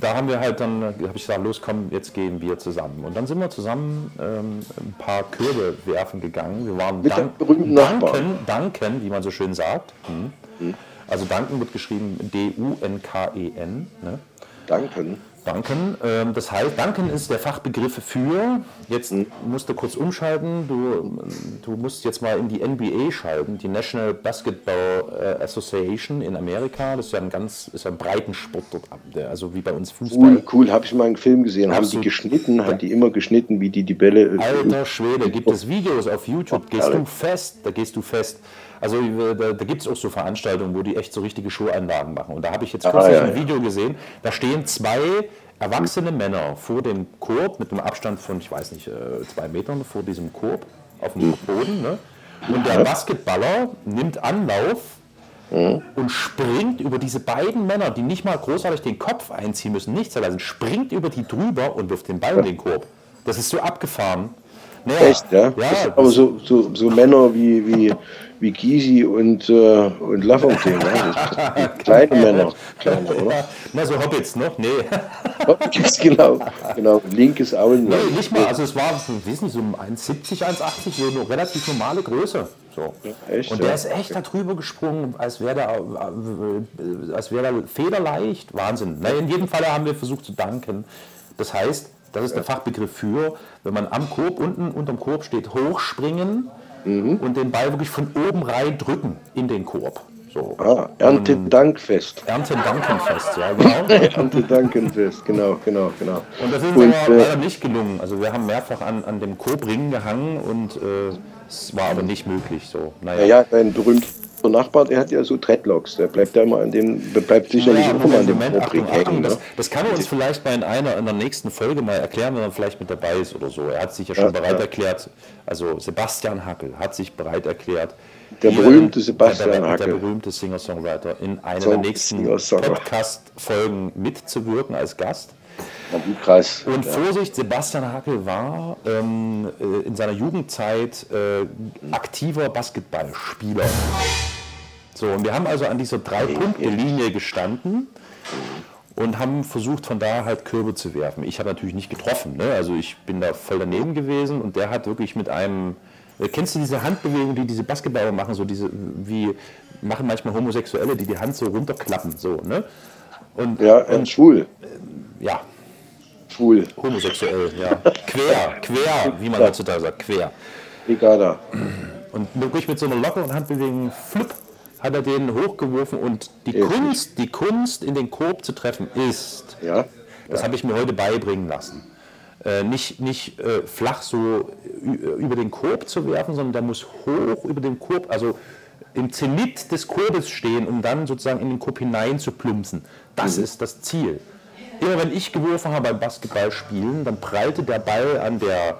da haben wir halt dann, habe ich gesagt, los komm, jetzt gehen wir zusammen. Und dann sind wir zusammen ähm, ein paar Körbe werfen gegangen. Wir waren Mit dem berühmten danken, danken, wie man so schön sagt. Hm. Also danken wird geschrieben D-U-N-K-E-N. Ne? Danken. Danken. Ähm, das heißt, Danken ist der Fachbegriff für, jetzt musst du kurz umschalten, du, du musst jetzt mal in die NBA schalten, die National Basketball äh, Association in Amerika. Das ist ja ein ganz, ist ja ein Breitensport dort, also wie bei uns Fußball. Cool, cool, habe ich mal einen Film gesehen. Haben die Absolut. geschnitten, haben die immer geschnitten, wie die die Bälle. äh, Alter Schwede, gibt es Videos auf YouTube, gehst Alter. du fest, da gehst du fest. Also äh, da, da gibt es auch so Veranstaltungen, wo die echt so richtige Showanlagen machen. Und da habe ich jetzt kürzlich ja, ein ja. Video gesehen, da stehen zwei erwachsene Männer vor dem Korb mit einem Abstand von, ich weiß nicht, äh, zwei Metern vor diesem Korb auf dem Boden. Ne? Und der Basketballer nimmt Anlauf und springt über diese beiden Männer, die nicht mal großartig den Kopf einziehen müssen, nichts erlassen, springt über die drüber und wirft den Ball in den Korb. Das ist so abgefahren. Naja, Echt, ja? Ja, aber so, so, so Männer wie, wie, [LAUGHS] wie Gysi und, äh, und Lafontaine. Ne? [LAUGHS] Kleine Männer. Kleine, oder? [LAUGHS] Na, so Hobbits noch? Nee. [LAUGHS] Gibt's genau. genau. Linkes Auenland. nee, nicht mal. Also es war, weiß nicht, so um 1,70, 1,80, so eine relativ normale Größe. So. echt, Und ja? der ist echt da drüber gesprungen, als wäre der, äh, als wäre der federleicht. Wahnsinn. Na, in jedem Fall haben wir versucht zu danken. Das heißt, das ist der Fachbegriff für, wenn man am Korb unten unterm Korb steht, hochspringen Mhm. und den Ball wirklich von oben rein drücken in den Korb. So. Ah, Erntedankfest. Ernten-Dankenfest, ja, [LAUGHS] genau. Erntedankenfest, genau, genau, genau. Und das ist Und, aber äh, leider nicht gelungen. Also wir haben mehrfach an, an dem Kobring gehangen und äh, es war aber nicht möglich. So, naja. Naja, dein berühmter Nachbar, der hat ja so Dreadlocks. Der bleibt ja immer an dem, bleibt sicherlich Ja, immer an dem Moment, Achtung, Achtung, hängen. das, Ne? das kann er uns vielleicht bei einer in der nächsten Folge mal erklären, wenn er vielleicht mit dabei ist oder so. Er hat sich ja schon Ja, bereit ja. erklärt, also Sebastian Hackel hat sich bereit erklärt, Der berühmte in- Sebastian der, der, Hackel. Der berühmte Singer-Songwriter in einer So, der nächsten. Podcast-Folgen mitzuwirken als Gast. Ja, wie krass. Und Vorsicht, Sebastian Hackel war ähm, äh, in seiner Jugendzeit äh, aktiver Basketballspieler. So, und wir haben also an dieser Drei-Punkte-Linie gestanden und haben versucht, von da halt Körbe zu werfen. Ich habe natürlich nicht getroffen, ne? also ich bin da voll daneben gewesen und der hat wirklich mit einem, äh, kennst du diese Handbewegung, die diese Basketballer machen, so diese, wie machen manchmal Homosexuelle, die die Hand so runterklappen, so, ne? Und, Ja, äh, und schwul. ja, Schwul. Homosexuell, ja. [LAUGHS] Quer, quer, wie man heutzutage sagt, quer. Brigada. Und wirklich mit so einer lockeren Handbewegung, flupp, hat er den hochgeworfen und die Jetzt Kunst, die Kunst in den Korb zu treffen ist, Ja. das habe ich mir heute beibringen lassen. Äh, nicht nicht äh, flach so ü- über den Korb zu werfen, sondern der muss hoch über den Korb, also im Zenit des Korbes stehen, um dann sozusagen in den Korb hinein zu plumpsen. Das ist das Ziel. Immer wenn ich geworfen habe beim Basketballspielen, dann prallte der Ball an der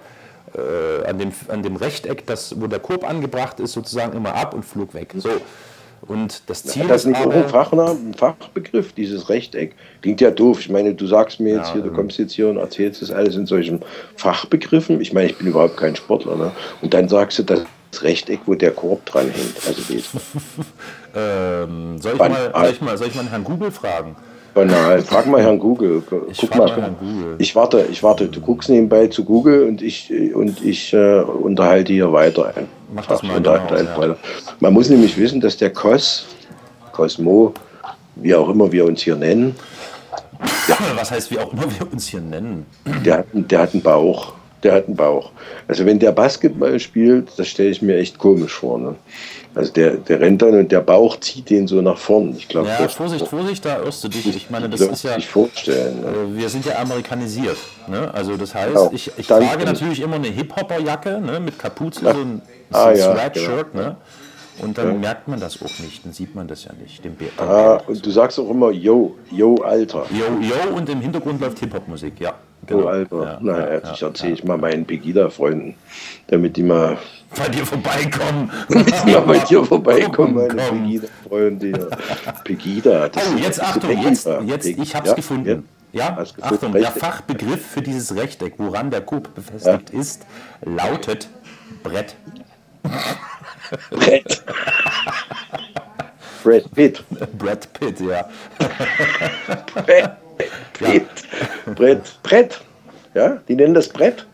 äh, an, dem, an dem Rechteck, das, wo der Korb angebracht ist, sozusagen immer ab und flog weg. So. Und das Ziel Hat das ist nicht auch aber, ein, Fachname, ein Fachbegriff, dieses Rechteck? Klingt ja doof. Ich meine, du sagst mir jetzt Ja, hier, du kommst jetzt hier und erzählst das alles in solchen Fachbegriffen. Ich meine, ich bin überhaupt kein Sportler. Ne? Und dann sagst du, das Rechteck, wo der Korb dran hängt. Also das [LAUGHS] ähm, soll, ich mal, soll, ich mal, soll ich mal Herrn Google fragen? banal. Frag mal Herrn Google. Guck frag mal. mal Google. Ich warte, ich warte. Du guckst nebenbei zu Google und ich, und ich äh, unterhalte hier weiter. Mach das mal, genau, ja. weiter. Man muss nämlich wissen, dass der Cos, Cosmo, wie auch immer wir uns hier nennen, [LAUGHS] Was heißt, wie auch immer wir uns hier nennen? Der hat, der hat einen Bauch. Der hat einen Bauch. Also wenn der Basketball spielt, das stelle ich mir echt komisch vor. Ne? Also der, der rennt dann und der Bauch zieht den so nach vorn. Ich glaube, Ja, Vorsicht, Vorsicht, da irrst du dich. Ich meine, das ist ja, sich vorstellen. Ne? äh, wir sind ja amerikanisiert. Ne? Also das heißt, Genau. ich, ich trage natürlich immer eine Hip-Hopper-Jacke ne? mit Kapuze, Ja. so ein, Ah, so ein ja, Sweatshirt. Ne? Und dann merkt man das auch nicht, dann sieht man das ja nicht. Den Bär- Ah, und du sagst auch immer, yo, yo, Alter. Yo, yo, und im Hintergrund läuft Hip-Hop-Musik, ja. Yo, Alter. Ja, Na, ja, ja, erzähle ich mal meinen Pegida-Freunden, damit die mal, Bei dir vorbeikommen. damit die mal bei dir vorbeikommen, meine. Pegida-Freunde. [LAUGHS] Pegida. das Oh, ist- jetzt das ist Achtung, Pegida. jetzt, jetzt ich hab's ja, gefunden. Ja, gefunden, Achtung, der. Fachbegriff für dieses Rechteck, woran der Korb befestigt ist, lautet Brett. Brett. Brad Pitt. Brad Pitt, ja. Brett. Brett. Brett. Brett. Ja, die nennen das Brett.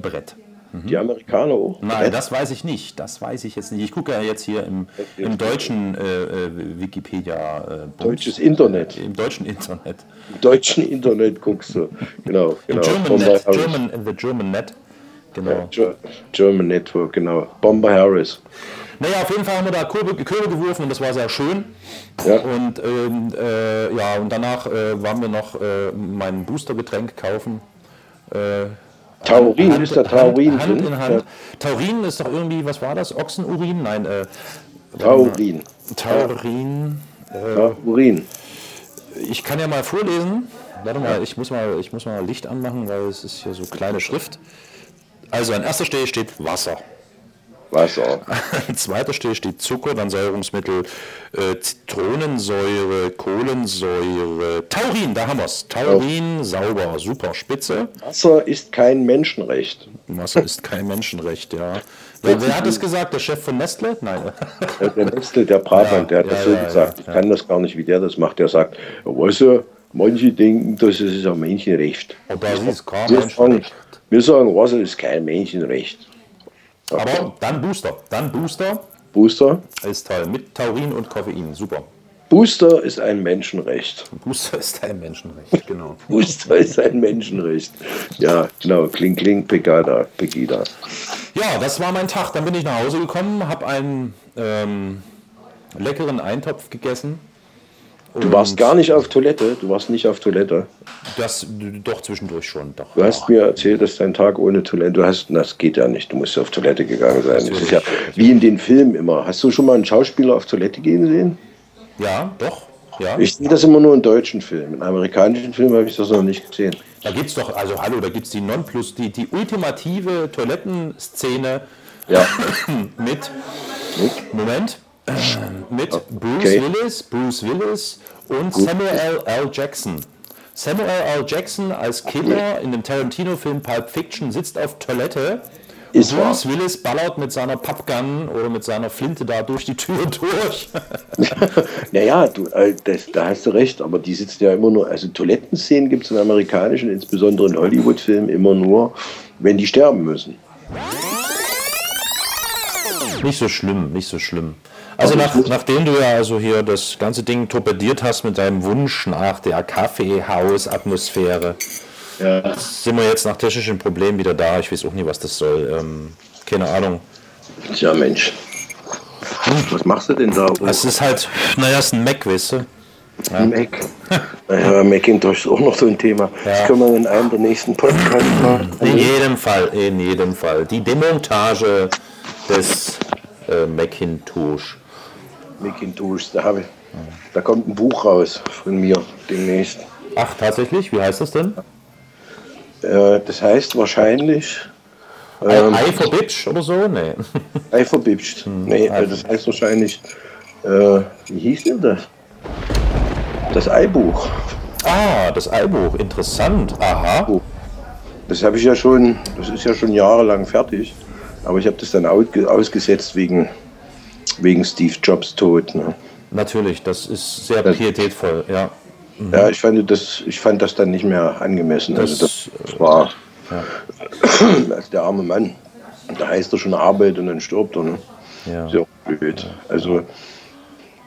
Brett. Die Amerikaner auch. Nein, Brett. das weiß ich nicht. Das weiß ich jetzt nicht. Ich gucke ja jetzt hier im, im deutschen äh, äh, Wikipedia. Äh, Deutsches Internet. Im deutschen Internet. Im deutschen Internet guckst du. Genau, genau. German Net. German, the German Net. Genau. Ge- German Network, genau. Bomber Harris. Naja, auf jeden Fall haben wir da Körbe, Körbe geworfen und das war sehr schön. Ja. Und, ähm, äh, ja, und danach äh, waren wir noch äh, mein Boostergetränk kaufen. Äh, Taurin, Hand- ist da Taurin Hand, Hand in Hand. Taurin ist doch irgendwie, was war das? Ochsenurin? Nein, äh, Ja, Taurin. Taurin. Taurin. Ich kann ja mal vorlesen. Warte mal, ich muss mal, ich muss mal Licht anmachen, weil es ist hier so kleine Schrift. Also an erster Stelle steht Wasser. Wasser. [LAUGHS] An zweiter Stelle steht Zucker, dann Säurungsmittel, äh, Zitronensäure, Kohlensäure, Taurin, da haben wir es. Taurin, sauber, super, spitze. Wasser ist kein Menschenrecht. Wasser ist kein Menschenrecht, ja. Wer, wer hat es gesagt? Der Chef von Nestle? Nein. Der Nestle, der Bratmann, [LAUGHS] der hat ja, das so ja, gesagt. ja, Ich kann das gar nicht, wie der das macht. Der sagt, weißt du, manche denken, das ist ein Menschenrecht. Aber das ist kein Wir sagen, Menschenrecht. wir sagen, Wasser ist kein Menschenrecht. Aber dann Booster. Dann Booster Booster? ist toll. Mit Taurin und Koffein. Super. Booster ist ein Menschenrecht. Booster [LAUGHS] ist ein Menschenrecht, genau. Booster ist ein Menschenrecht. Ja, genau. Kling, kling, Pegada, Pegida. Ja, das war mein Tag. Dann bin ich nach Hause gekommen, habe einen ähm, leckeren Eintopf gegessen. Du warst gar nicht auf Toilette. Du warst nicht auf Toilette. Das doch zwischendurch schon, doch. Du hast mir erzählt, dass dein Tag ohne Toilette, du hast, das geht ja nicht, du musst auf Toilette gegangen sein. Das ist ja wie in den Filmen immer. Hast du schon mal einen Schauspieler auf Toilette gehen sehen? Ja, doch. Ja. Ich sehe das immer nur in deutschen Filmen. In amerikanischen Filmen habe ich das noch nicht gesehen. Da gibt es doch, also hallo, da gibt es die Nonplus, die, die ultimative Toilettenszene Ja. [LAUGHS] mit, Moment, mit Bruce Okay. Willis, Bruce Willis und Samuel L. Jackson. Samuel L. Jackson als Killer in dem Tarantino-Film Pulp Fiction sitzt auf Toilette. Und Ist wahr. Bruce Willis ballert mit seiner Pappgun oder mit seiner Flinte da durch die Tür [LAUGHS] durch. [LAUGHS] Naja, du, äh, das, da hast du recht, aber die sitzen ja immer nur, also Toilettenszenen gibt es in amerikanischen, insbesondere in Hollywood-Filmen, immer nur, wenn die sterben müssen. Nicht so schlimm, nicht so schlimm. Also nach, nachdem du ja also hier das ganze Ding torpediert hast mit deinem Wunsch nach der Kaffeehaus-Atmosphäre, Ja. sind wir jetzt nach technischen Problemen wieder da. Ich weiß auch nie, was das soll. Ähm, keine Ahnung. Tja, Mensch. Was machst du denn da? Das ist halt, naja, ist ein Mac, weißt du? Mac. Naja, Macintosh ist auch noch so ein Thema. Das können wir in einem der nächsten Podcasts machen. In jedem Fall, in jedem Fall. Die Demontage des äh, Macintosh. Macintosh, da habe ich. Da kommt ein Buch raus von mir demnächst. Ach, tatsächlich? Wie heißt das denn? Äh, das heißt wahrscheinlich Ähm, I for Bitch oder so? Nee. [LAUGHS] Ei verbibscht. Nee, äh, das heißt wahrscheinlich, äh, wie hieß denn das? Das Eibuch. Ah, das Eibuch, interessant. Aha. Das habe ich ja schon, das ist ja schon jahrelang fertig. Aber ich habe das dann ausgesetzt wegen, wegen Steve Jobs Tod. Ne? Natürlich, das ist sehr pietätvoll, ja. Ja, ich fand, das, ich fand das dann nicht mehr angemessen. Das, also das, das war [CLEARS THROAT] als der arme Mann. Da heißt er schon Arbeit und dann stirbt er. Ne? Ja. Sehr blöd. Also,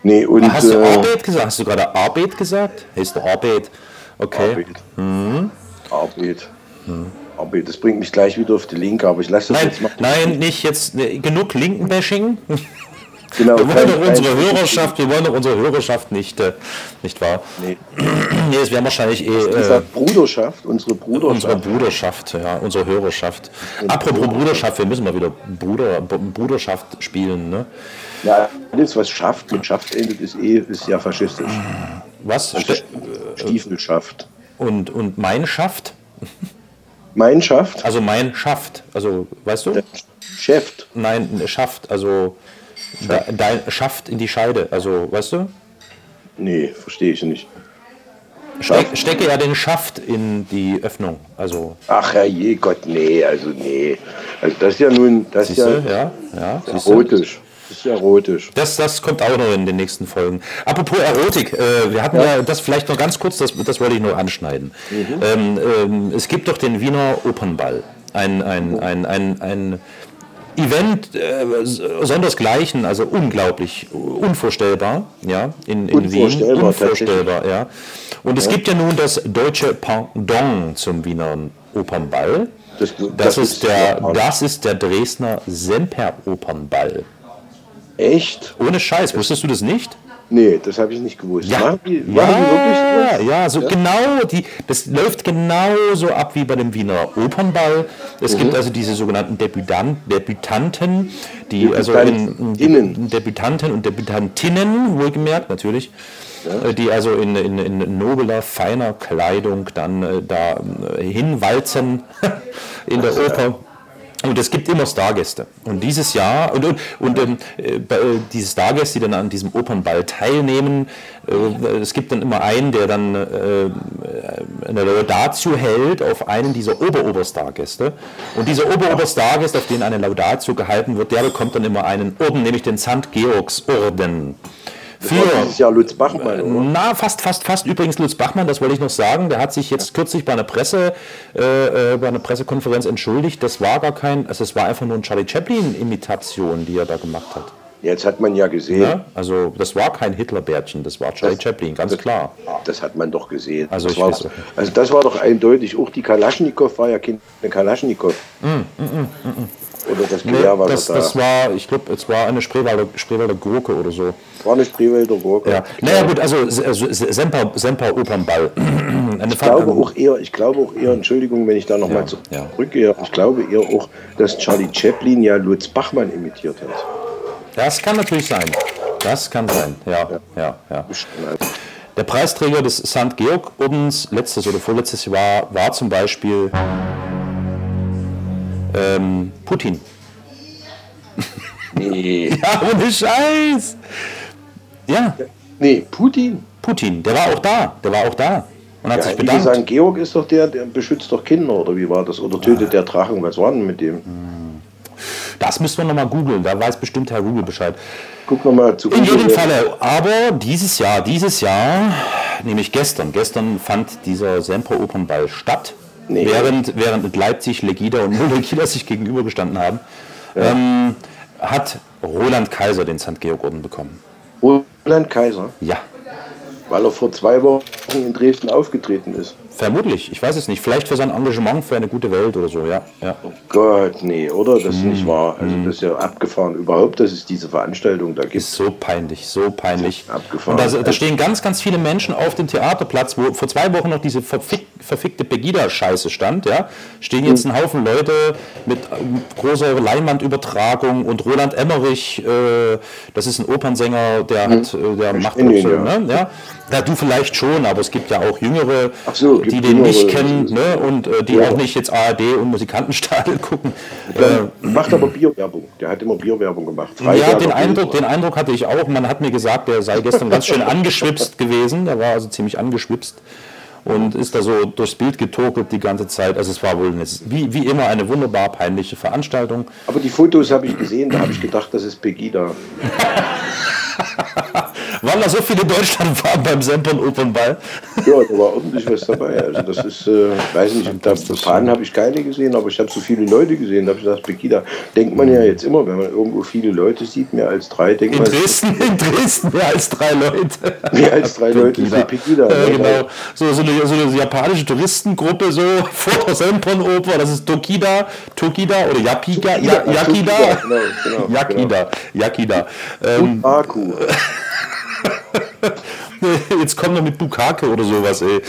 nee, und. Hast du äh, Arbeit gesagt? Hast du gerade Arbeit gesagt? Heißt du Arbeit? Okay. Arbeit. Arbeit. Arbeit. Das bringt mich gleich wieder auf die Linke, aber ich lasse das Nein, jetzt mal. nein, nicht jetzt ne, genug Linkenbashing. [LAUGHS] Genau, Wir wollen doch unsere Hörerschaft, wir wollen doch unsere Hörerschaft nicht, äh, nicht wahr? Nee. Nee, es wäre wahrscheinlich eh äh, Bruderschaft, unsere unsere Bruderschaft. Bruderschaft, ja, unsere Hörerschaft. Apropos Bruderschaft, wir müssen mal wieder Bruder, Bruderschaft spielen, ne? Ja, alles, was schafft, mit Schaft endet, ist eh ist ja faschistisch. Was? Ste- Stiefelschaft. Und, und mein Schaft? Mein Schaft? Also mein Schaft. Also, weißt du? Schäft. Nein, Schaft, also de, dein Schaft in die Scheide. Also, weißt du? Nee, verstehe ich nicht. Steck, stecke ja den Schaft in die Öffnung. Also, Ach herrje, Gott, nee, also nee. Also das ist ja nun, das ist ja? Ja, ja. erotisch. Das ist ja erotisch. Das, das kommt auch noch in den nächsten Folgen. Apropos Erotik, äh, wir hatten ja. das vielleicht noch ganz kurz, das, das wollte ich nur anschneiden. Ähm, ähm, es gibt doch den Wiener Opernball. Ein, ein, ein, ein, ein Event äh, sondersgleichen, also unglaublich, unvorstellbar, ja, in, in Wien. Unvorstellbar, Unvorstellbar, ja. Und es gibt ja nun das deutsche Pendant zum Wiener Opernball. Das- Das, das ist ist der, ja- das ist der Dresdner Semper-Opernball. Echt? Ohne Scheiß, wusstest du das nicht? Nee, das habe ich nicht gewusst. Ja, Machen die, machen ja, die wirklich ja, so genau, die, das läuft genauso ab wie bei dem Wiener Opernball. Es Mhm. gibt also diese sogenannten Debütant, Debütanten, die also in, Debütantinnen. Debütanten und Debütantinnen, wohlgemerkt natürlich, äh, die also in, in, in nobler, feiner Kleidung dann äh, da äh, hinwalzen [LAUGHS] in der Oper. Und es gibt immer Stargäste. Und dieses Jahr, und, und, und ähm, äh, äh, diese Stargäste, die dann an diesem Opernball teilnehmen, äh, es gibt dann immer einen, der dann äh, eine Laudatio hält auf einen dieser Ober-Oberstargäste. Und dieser Ober-Oberstargast, auf den eine Laudatio gehalten wird, der bekommt dann immer einen Orden, nämlich den St. Georgs-Orden. Das war dieses Jahr Lutz Bachmann, oder? Na, fast, fast, fast. Übrigens Lutz Bachmann, das wollte ich noch sagen, der hat sich jetzt kürzlich bei einer Presse, äh, äh, bei einer Pressekonferenz entschuldigt. Das war gar kein, also es war einfach nur eine Charlie Chaplin-Imitation, die er da gemacht hat. Jetzt hat man ja gesehen. Ja? Also das war kein Hitlerbärtchen, das war Charlie Chaplin, ganz klar. Das hat man doch gesehen. Also das war, weiß nicht. also das war doch eindeutig. Auch die Kalaschnikow war ja keine Kalaschnikow. Oder das Mm, Nee, Gewehr, was das, da. das war, ich glaube, es war eine Spreewälder, Spreewälder Gurke oder so. war eine Spreewälder Gurke. Ja. Naja gut, also Semper, Semper Opernball. [CLEARS THROAT] Ich glaube auch eher, ich glaube auch eher, Entschuldigung, wenn ich da nochmal Ja, ja. zurückgehe, ich glaube eher auch, dass Charlie Chaplin ja Lutz Bachmann imitiert hat. Das kann natürlich sein. Das kann sein, ja, ja, ja. Der Preisträger des St. Georg-Ordens letztes oder vorletztes Jahr war zum Beispiel ähm, Putin. Nee. [LAUGHS] Ja, ohne Scheiß! Ja, nee, Putin. Putin, der war auch da, der war auch da und hat Ja, sich bedankt. sagen, Georg ist doch der, der beschützt doch Kinder, oder wie war das? Oder tötet der Drachen? Was war denn mit dem? Das müssen wir nochmal googeln, da weiß bestimmt Herr Google Bescheid. Guck nochmal zu In jedem. Falle, aber dieses Jahr, dieses Jahr, nämlich gestern, gestern fand dieser Semper Opernball statt, Nee. während, während Leipzig, Legida und Molekida [LAUGHS] sich gegenübergestanden haben, ähm, hat Roland Kaiser den St. Georg Orden bekommen. Roland Kaiser, Ja, weil er vor zwei Wochen in Dresden aufgetreten ist. Vermutlich, ich weiß es nicht. Vielleicht für sein Engagement für eine gute Welt oder so, ja. ja. Oh Gott, nee, oder? Das ist nicht wahr. Also das ist ja abgefahren. Überhaupt, dass es diese Veranstaltung da gibt. Ist so peinlich, so peinlich. Abgefahren. Und da, da stehen ganz, ganz viele Menschen auf dem Theaterplatz, wo vor zwei Wochen noch diese verfick, verfickte Pegida-Scheiße stand, ja. Stehen jetzt ein Haufen Leute mit ähm, großer Leinwandübertragung und Roland Emmerich, äh, das ist ein Opernsänger, der hat, äh, der macht auch so, ja. ne? ja. Ja, du vielleicht schon, aber es gibt ja auch Jüngere, Ach so, gibt die den nicht kennen ne? und äh, die Ja. auch nicht jetzt ARD und Musikantenstadel [LAUGHS] gucken. Der macht aber Bierwerbung. Der hat immer Bierwerbung gemacht. Ja, Freiberger den. Eindruck, den Eindruck hatte ich auch. Man hat mir gesagt, der sei gestern ganz schön angeschwipst gewesen. Der war also ziemlich angeschwipst und ist da so durchs Bild getorkelt die ganze Zeit. Also es war wohl eine, wie, wie immer eine wunderbar peinliche Veranstaltung. Aber die Fotos habe ich gesehen, da habe ich gedacht, das ist Pegida. [LAUGHS] Waren da so viele Deutschlandfahren beim Sempern Opernball? Ja, da war ordentlich was dabei. Also das ist, äh, weiß nicht, da Fahnen habe ich keine gesehen, aber ich habe so viele Leute gesehen. Da habe ich gedacht, Pegida, denkt man ja jetzt immer, wenn man irgendwo viele Leute sieht, mehr als drei, denkt In man, Dresden, in Dresden mehr als drei Leute. mehr als drei Leute ist wie Pegida. Ja, ne? genau. So, so, eine, so eine japanische Touristengruppe so [LAUGHS] vor der Sempern-Oper. Das ist Tokida, Tokida oder Yapika, Yakida. Tokida, genau, genau, Yakida, Yakida. Ähm, Baku. [LAUGHS] [LAUGHS] jetzt kommt er mit Bukake oder sowas, ey.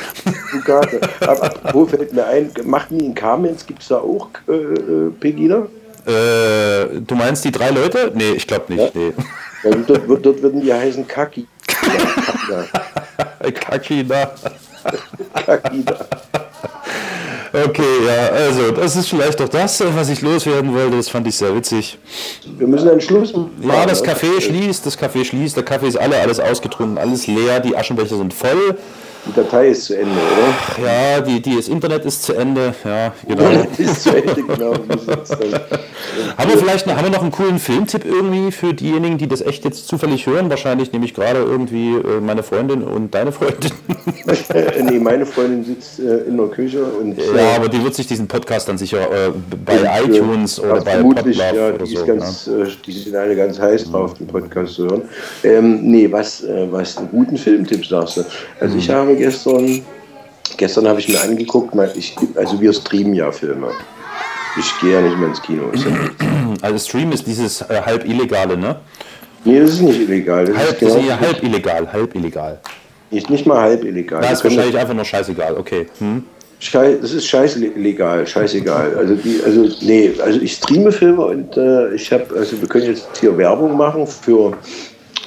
Bugate. Aber wo fällt mir ein, machten die in Kamenz, gibt es da auch äh, äh, Pegida? Äh, du meinst die drei Leute? Nee, ich glaube nicht. Nee. Ja, dort, dort würden die heißen Kaki. [LAUGHS] Kakida. Kakida. Kakida. Okay, ja, also das ist vielleicht doch das, was ich loswerden wollte. Das fand ich sehr witzig. Wir müssen einen Schluss machen. Ja, das? Café schließt, das Café schließt, der Kaffee ist alle, alles ausgetrunken, alles leer, die Aschenbecher sind voll. Die Datei ist zu Ende, oder? Ja, die, die, das Internet ist zu Ende, ja, genau. ist zu Ende, genau. Haben wir vielleicht noch, haben wir noch einen coolen Filmtipp irgendwie für diejenigen, die das echt jetzt zufällig hören? Wahrscheinlich nämlich gerade irgendwie äh, meine Freundin und deine Freundin. Äh, [LAUGHS] nee, meine Freundin sitzt äh, in der Küche und äh, ja, aber die wird sich diesen Podcast dann sicher äh, bei und, iTunes äh, oder ja, bei Podlove ja, oder die, so. ganz, äh, die sind alle ganz heiß drauf, den Podcast zu hören. Ähm, nee, was, äh, was einen guten Filmtipp sagst du? Also Mhm. ich habe gestern, gestern habe ich mir angeguckt, ich, also wir streamen ja Filme. Ich gehe ja nicht mehr ins Kino. Ist. [CLEARS THROAT] Also Stream ist dieses äh, halb illegale, ne? nee, das ist nicht illegal. Das Halb, ist, genau, das ist ja halb illegal, halb illegal. nicht, nicht mal halb illegal. Da Wir ist wahrscheinlich einfach nur scheißegal, okay. Hm? Das ist scheißlegal, scheißegal. Also, die, also, nee, also ich streame Filme und äh, ich habe, also wir können jetzt hier Werbung machen für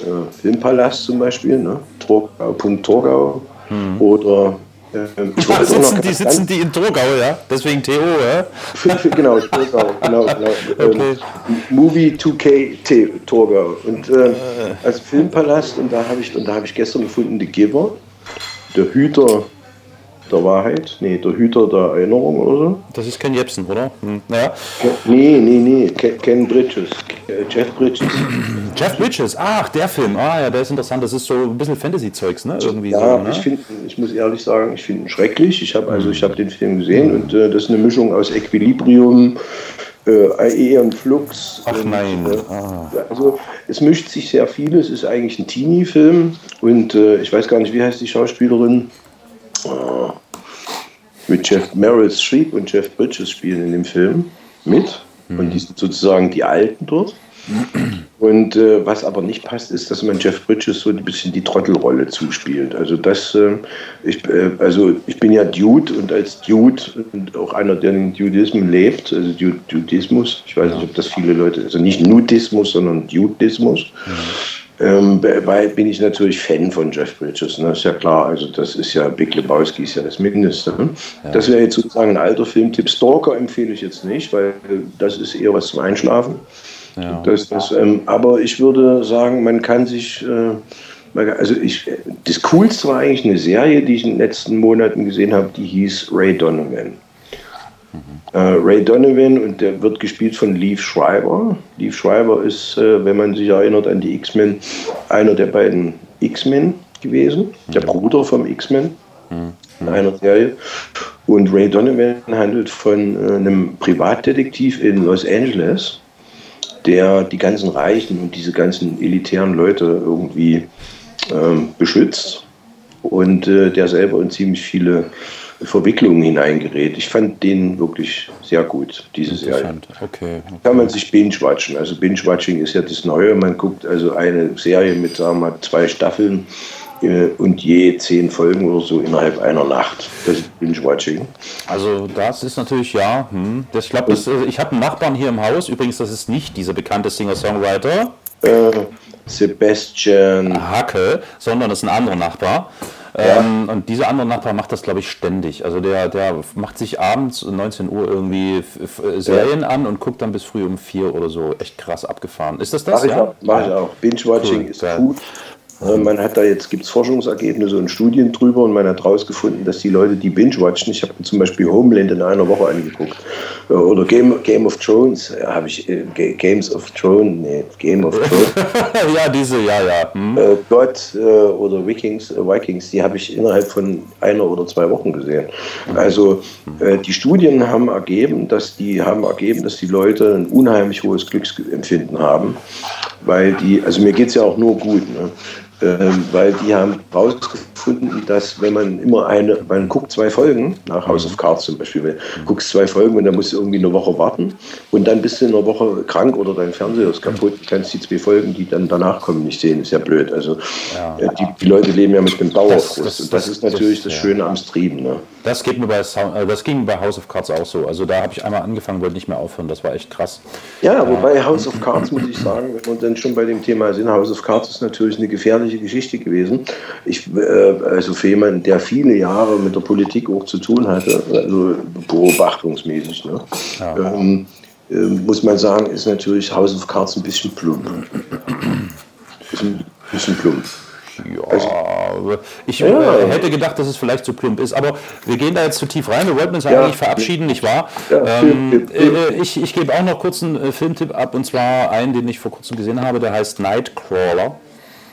äh, Filmpalast zum Beispiel, ne? Torgau.torgau oder ähm, wollte auch noch sitzen, die, sitzen die in Torgau, ja? Deswegen TO, ja? Genau, Torgau, genau, [LAUGHS] genau. Okay. Ähm, Movie 2K T Torgau. Und äh, als Filmpalast, und da habe ich, und da habe ich gestern gefunden, The Giver, der Hüter der Wahrheit, nee, der Hüter der Erinnerung oder so. Das ist Ken Jebsen, oder? Hm. Naja. Nee, nee, nee, Ke- Ken Bridges, Ke- Jeff Bridges. [CLEARS THROAT] Jeff Bridges, ach, der Film. Ah ja, der ist interessant. Das ist so ein bisschen Fantasy-Zeugs, ne? Irgendwie Ja, so, ne? ich finde, ich muss ehrlich sagen, ich finde ihn schrecklich. Ich habe also, ich habe den Film gesehen und äh, das ist eine Mischung aus Equilibrium, äh, AE und Flux. Ach und, nein. Äh, Ah. Also es mischt sich sehr viel. Es ist eigentlich ein Teenie-Film und äh, ich weiß gar nicht, wie heißt die Schauspielerin. Äh, mit Jeff Meryl Streep und Jeff Bridges spielen in dem Film mit. Und die sind sozusagen die Alten dort. Und äh, was aber nicht passt, ist, dass man Jeff Bridges so ein bisschen die Trottelrolle zuspielt. Also das, äh, ich, äh, also ich bin ja Dude und als Dude und auch einer, der den Dudismus lebt, also Dudismus, ich weiß nicht, ob das viele Leute, also nicht Nudismus, sondern Dudismus. Ähm, bei, bin ich natürlich Fan von Jeff Bridges, ne? ist ja klar. Also das ist ja, Big Lebowski ist ja das Mindeste. Ne? Das wäre jetzt sozusagen ein alter Filmtipp. Stalker empfehle ich jetzt nicht, weil das ist eher was zum Einschlafen. Ja. Das, das, ähm, aber ich würde sagen, man kann sich, äh, also ich, das Coolste war eigentlich eine Serie, die ich in den letzten Monaten gesehen habe, die hieß Ray Donovan. Äh, Ray Donovan und der wird gespielt von Leaf Schreiber. Leaf Schreiber ist, äh, wenn man sich erinnert an die X-Men, einer der beiden X-Men gewesen, der Bruder vom X-Men in einer Serie. Und Ray Donovan handelt von äh, einem Privatdetektiv in Los Angeles, der die ganzen Reichen und diese ganzen elitären Leute irgendwie ähm, beschützt. und äh, der selber in ziemlich viele Verwicklungen hineingerät. Ich fand den wirklich sehr gut, diese Serie. Okay, okay. Kann man sich binge-watchen. Also Binge-watching ist ja das Neue. Man guckt also eine Serie mit, sagen wir mal, zwei Staffeln äh, und je zehn Folgen oder so innerhalb einer Nacht. Das ist Binge-Watching. Also das ist natürlich, ja, hm. das, ich glaube, ich habe einen Nachbarn hier im Haus, übrigens, das ist nicht dieser bekannte Singer-Songwriter. Äh, Sebastian Hacke, sondern das ist ein anderer Nachbar. Ja. Ähm, und dieser andere Nachbar macht das, glaube ich, ständig. Also der, der macht sich abends 19 Uhr irgendwie Serien ja. an und guckt dann bis früh um 4 oder so. Echt krass abgefahren. Ist das das? Mach ich ja? auch. Mach ich auch. Binge-Watching cool. ist gut. Äh, man hat da jetzt, gibt es Forschungsergebnisse und Studien drüber und man hat herausgefunden, dass die Leute, die binge-watchen, ich habe zum Beispiel Homeland in einer Woche angeguckt äh, oder Game, Game of Thrones, äh, habe ich, äh, Games of Thrones, nee, Game of Thrones. [LAUGHS] ja, diese, ja, ja. Hm. Äh, Gott äh, oder Vikings, Vikings, die habe ich innerhalb von einer oder zwei Wochen gesehen. Mhm. Also die Studien haben ergeben, dass die haben ergeben, dass die Leute ein unheimlich hohes Glücksempfinden haben, weil die, also mir geht es ja auch nur gut, ne? Ähm, weil die haben herausgefunden, dass wenn man immer eine, man guckt zwei Folgen, nach House of Cards zum Beispiel, du guckst zwei Folgen und dann musst du irgendwie eine Woche warten und dann bist du in einer Woche krank oder dein Fernseher ist kaputt, du kannst die zwei Folgen, die dann danach kommen, nicht sehen, ist ja blöd. Also ja. Äh, die, die, Leute leben ja mit dem Dauerfrust das, das, und das, das ist natürlich das, Schöne ja. am Streamen. Ne? Das, geht mir bei, äh, das ging bei House of Cards auch so. Also da habe ich einmal angefangen, wollte nicht mehr aufhören, das war echt krass. Ja, wobei House of Cards, muss ich sagen, wenn wir dann schon bei dem Thema sind, House of Cards ist natürlich eine gefährliche gefährliche Geschichte gewesen. Ich, äh, also für jemanden, der viele Jahre mit der Politik auch zu tun hatte, also beobachtungsmäßig, ne? Ja. Ähm, äh, muss man sagen, ist natürlich House of Cards ein bisschen plump. Ist ein bisschen plump. Ja, also, ich ja. Äh, hätte gedacht, dass es vielleicht zu plump ist, aber wir gehen da jetzt zu tief rein. Wir wollten uns ja. eigentlich verabschieden, nicht wahr? Ja, ähm, äh, ich ich gebe auch noch kurz einen äh, Filmtipp ab und zwar einen, den ich vor kurzem gesehen habe, der heißt Nightcrawler.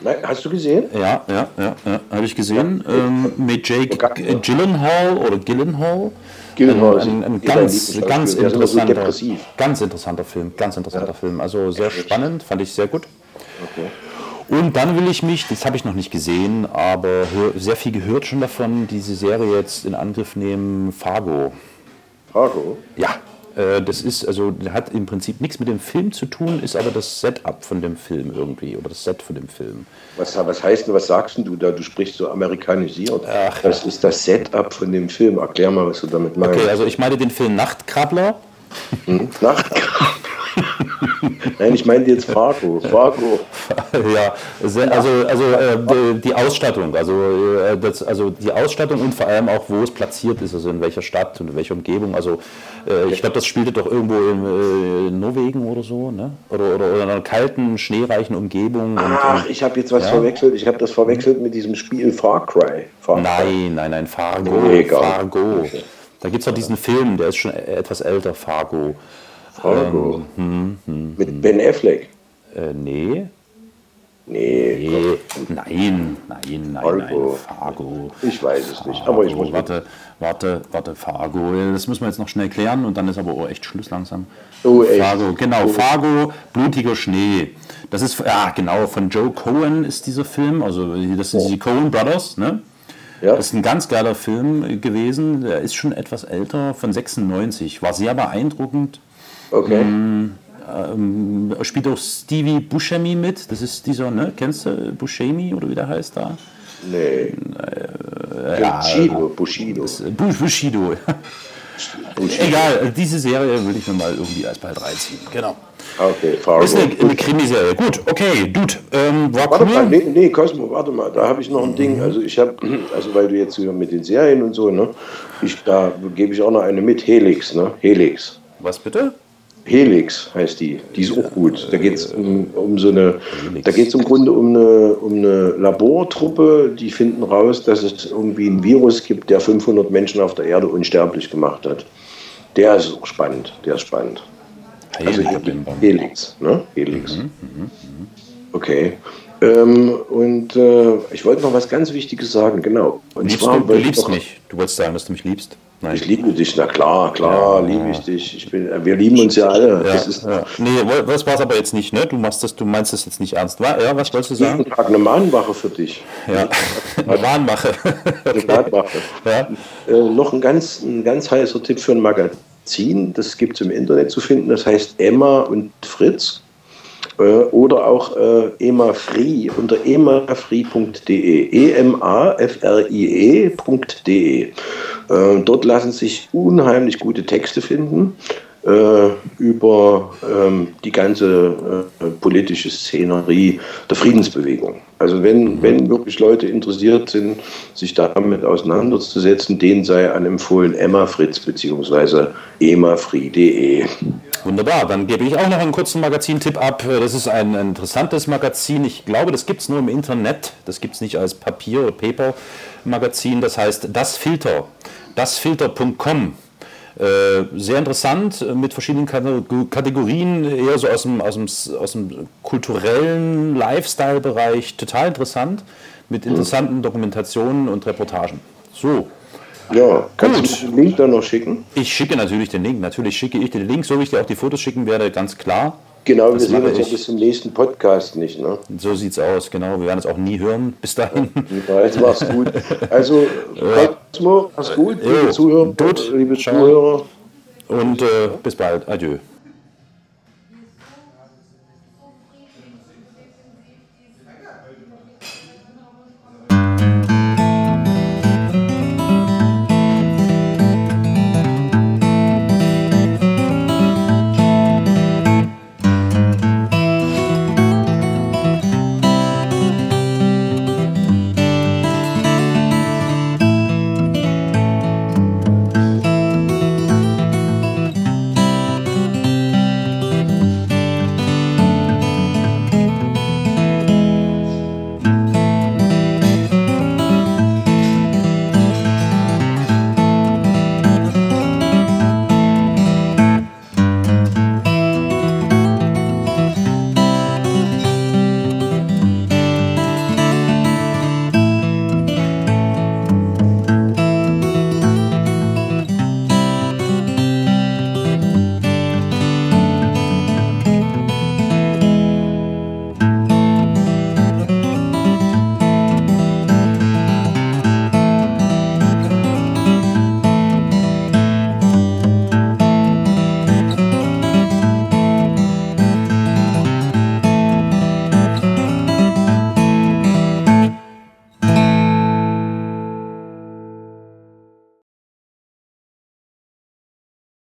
Nein, hast du gesehen? Ja, ja, ja, ja habe ich gesehen. Ja. Ähm, mit Jake Gyllenhaal oder Gyllenhaal. Gyllenhaal ein, ein, ein ganz, ganz interessanter, ganz interessanter Film, ganz interessanter ja. Film. Also sehr spannend, fand ich sehr gut. Okay. Und dann will ich mich, das habe ich noch nicht gesehen, aber sehr viel gehört schon davon, diese Serie jetzt in Angriff nehmen, Fargo. Fargo? Ja, das ist, also hat im Prinzip nichts mit dem Film zu tun, ist aber das Setup von dem Film irgendwie oder das Set von dem Film. Was, was heißt denn, was sagst du da? Du sprichst so amerikanisiert. Ach, das ist das Setup von dem Film. Erklär mal, was du damit meinst. Okay, also ich meine den Film Nachtkrabbler. Hm? Nachtkrabbler. Nein, ich meine jetzt Fargo. Fargo. ja, also, also äh, die Ausstattung, also, äh, das, also die Ausstattung und vor allem auch, wo es platziert ist, also in welcher Stadt und in welcher Umgebung. Also äh, ich glaube, das spielte doch irgendwo in äh, Norwegen oder so, ne? Oder, oder, oder in einer kalten, schneereichen Umgebung. Ach, und, ich habe jetzt was ja. verwechselt. Ich habe das verwechselt mit diesem Spiel Far Cry. Far Cry. Nein, nein, nein, Fargo. Nee, Fargo. Okay. Da gibt es doch diesen Film, der ist schon etwas älter, Fargo. Fargo. Ähm, hm, hm, Mit hm. Ben Affleck? Äh, nee. Nee, nee nein, nein, nein, Fargo. nein, Fargo. Ich weiß es nicht, aber ich muss. Warte, warte, warte, Fargo. Das müssen wir jetzt noch schnell klären und dann ist aber auch echt Schluss langsam. Oh, echt? Fargo, genau, oh. Fargo, blutiger Schnee. Das ist, ja, genau, von Joe Cohen ist dieser Film, also das sind oh. die Cohen Brothers, ne? Ja. Das ist ein ganz geiler Film gewesen. Der ist schon etwas älter, von 96. War sehr beeindruckend. Okay. Ähm, ähm, spielt auch Stevie Buscemi mit. Das ist dieser, ne? Kennst du Buscemi oder wie der heißt da? Nee. Äh, ja, Bushido. Bushido. Bushido. [LAUGHS] Bushido. Egal, diese Serie würde ich mir mal irgendwie als bald reinziehen. Genau. Okay, Fargo. Ist eine, eine Krimiserie. Gut, okay, Dude. Ähm, war warte cool. mal, nee, nee, Cosmo, warte mal, da habe ich noch ein mhm. Ding. Also ich habe, [CLEARS THROAT] also weil du jetzt mit den Serien und so, ne? Ich, da gebe ich auch noch eine mit, Helix, ne? Helix. Was bitte? Helix heißt die. Die ist auch gut. Da geht es um, um, so eine, da geht es im Grunde um eine, um eine Labortruppe, die finden raus, dass es irgendwie ein Virus gibt, der 500 Menschen auf der Erde unsterblich gemacht hat. Der ist auch spannend. Der ist spannend. Also Helix, ne? Helix. Mhm, mhm, mhm. Okay. Ähm, und äh, ich wollte noch was ganz Wichtiges sagen, genau. Und liebst zwar, du, du liebst mich. Du wolltest sagen, dass du mich liebst. Nein. Ich liebe dich, na klar, klar, ja, liebe ich dich. Ich bin, wir lieben uns ja alle. Ja, das ist, ja. Nee, das war es aber jetzt nicht, ne? Du machst das, du meinst das jetzt nicht ernst. Ja, was wolltest du sagen? Jeden Tag eine Mahnwache für dich. Ja, [LAUGHS] eine Mahnwache. Eine Mahnwache. Ja. Äh, noch ein ganz, ein ganz heißer Tipp für ein Magazin, das gibt es im Internet zu finden, das heißt Emma und Fritz. Äh, oder auch äh, emafree unter emafree.de. E-M-A-F-R-I-E.de. Äh, dort lassen sich unheimlich gute Texte finden äh, über ähm, die ganze äh, politische Szenerie der Friedensbewegung. Also wenn, wenn wirklich Leute interessiert sind, sich damit auseinanderzusetzen, denen sei anempfohlen Emma Fritz bzw. emafree.de. Wunderbar, dann gebe ich auch noch einen kurzen Magazintipp ab. Das ist ein, interessantes Magazin. Ich glaube, das gibt es nur im Internet. Das gibt es nicht als Papier- oder Paper-Magazin. Das heißt Das Filter. Dasfilter.com äh, sehr interessant, äh, mit verschiedenen Kategorien, eher so aus dem, aus dem, aus dem kulturellen Lifestyle-Bereich, total interessant, mit interessanten Dokumentationen und Reportagen. So. Ja, kannst Gut. du den Link dann noch schicken? Ich schicke natürlich den Link, natürlich schicke ich den Link, so wie ich dir auch die Fotos schicken werde, ganz klar. Genau, das wir sehen uns ja bis zum nächsten Podcast nicht. Ne? So sieht's aus, genau. Wir werden es auch nie hören bis dahin. Ja, jetzt mach's gut. Also, [LAUGHS] Cosmo, mach's gut, liebe Zuhörer, liebe Zuhörer. Und äh, bis bald. Adieu.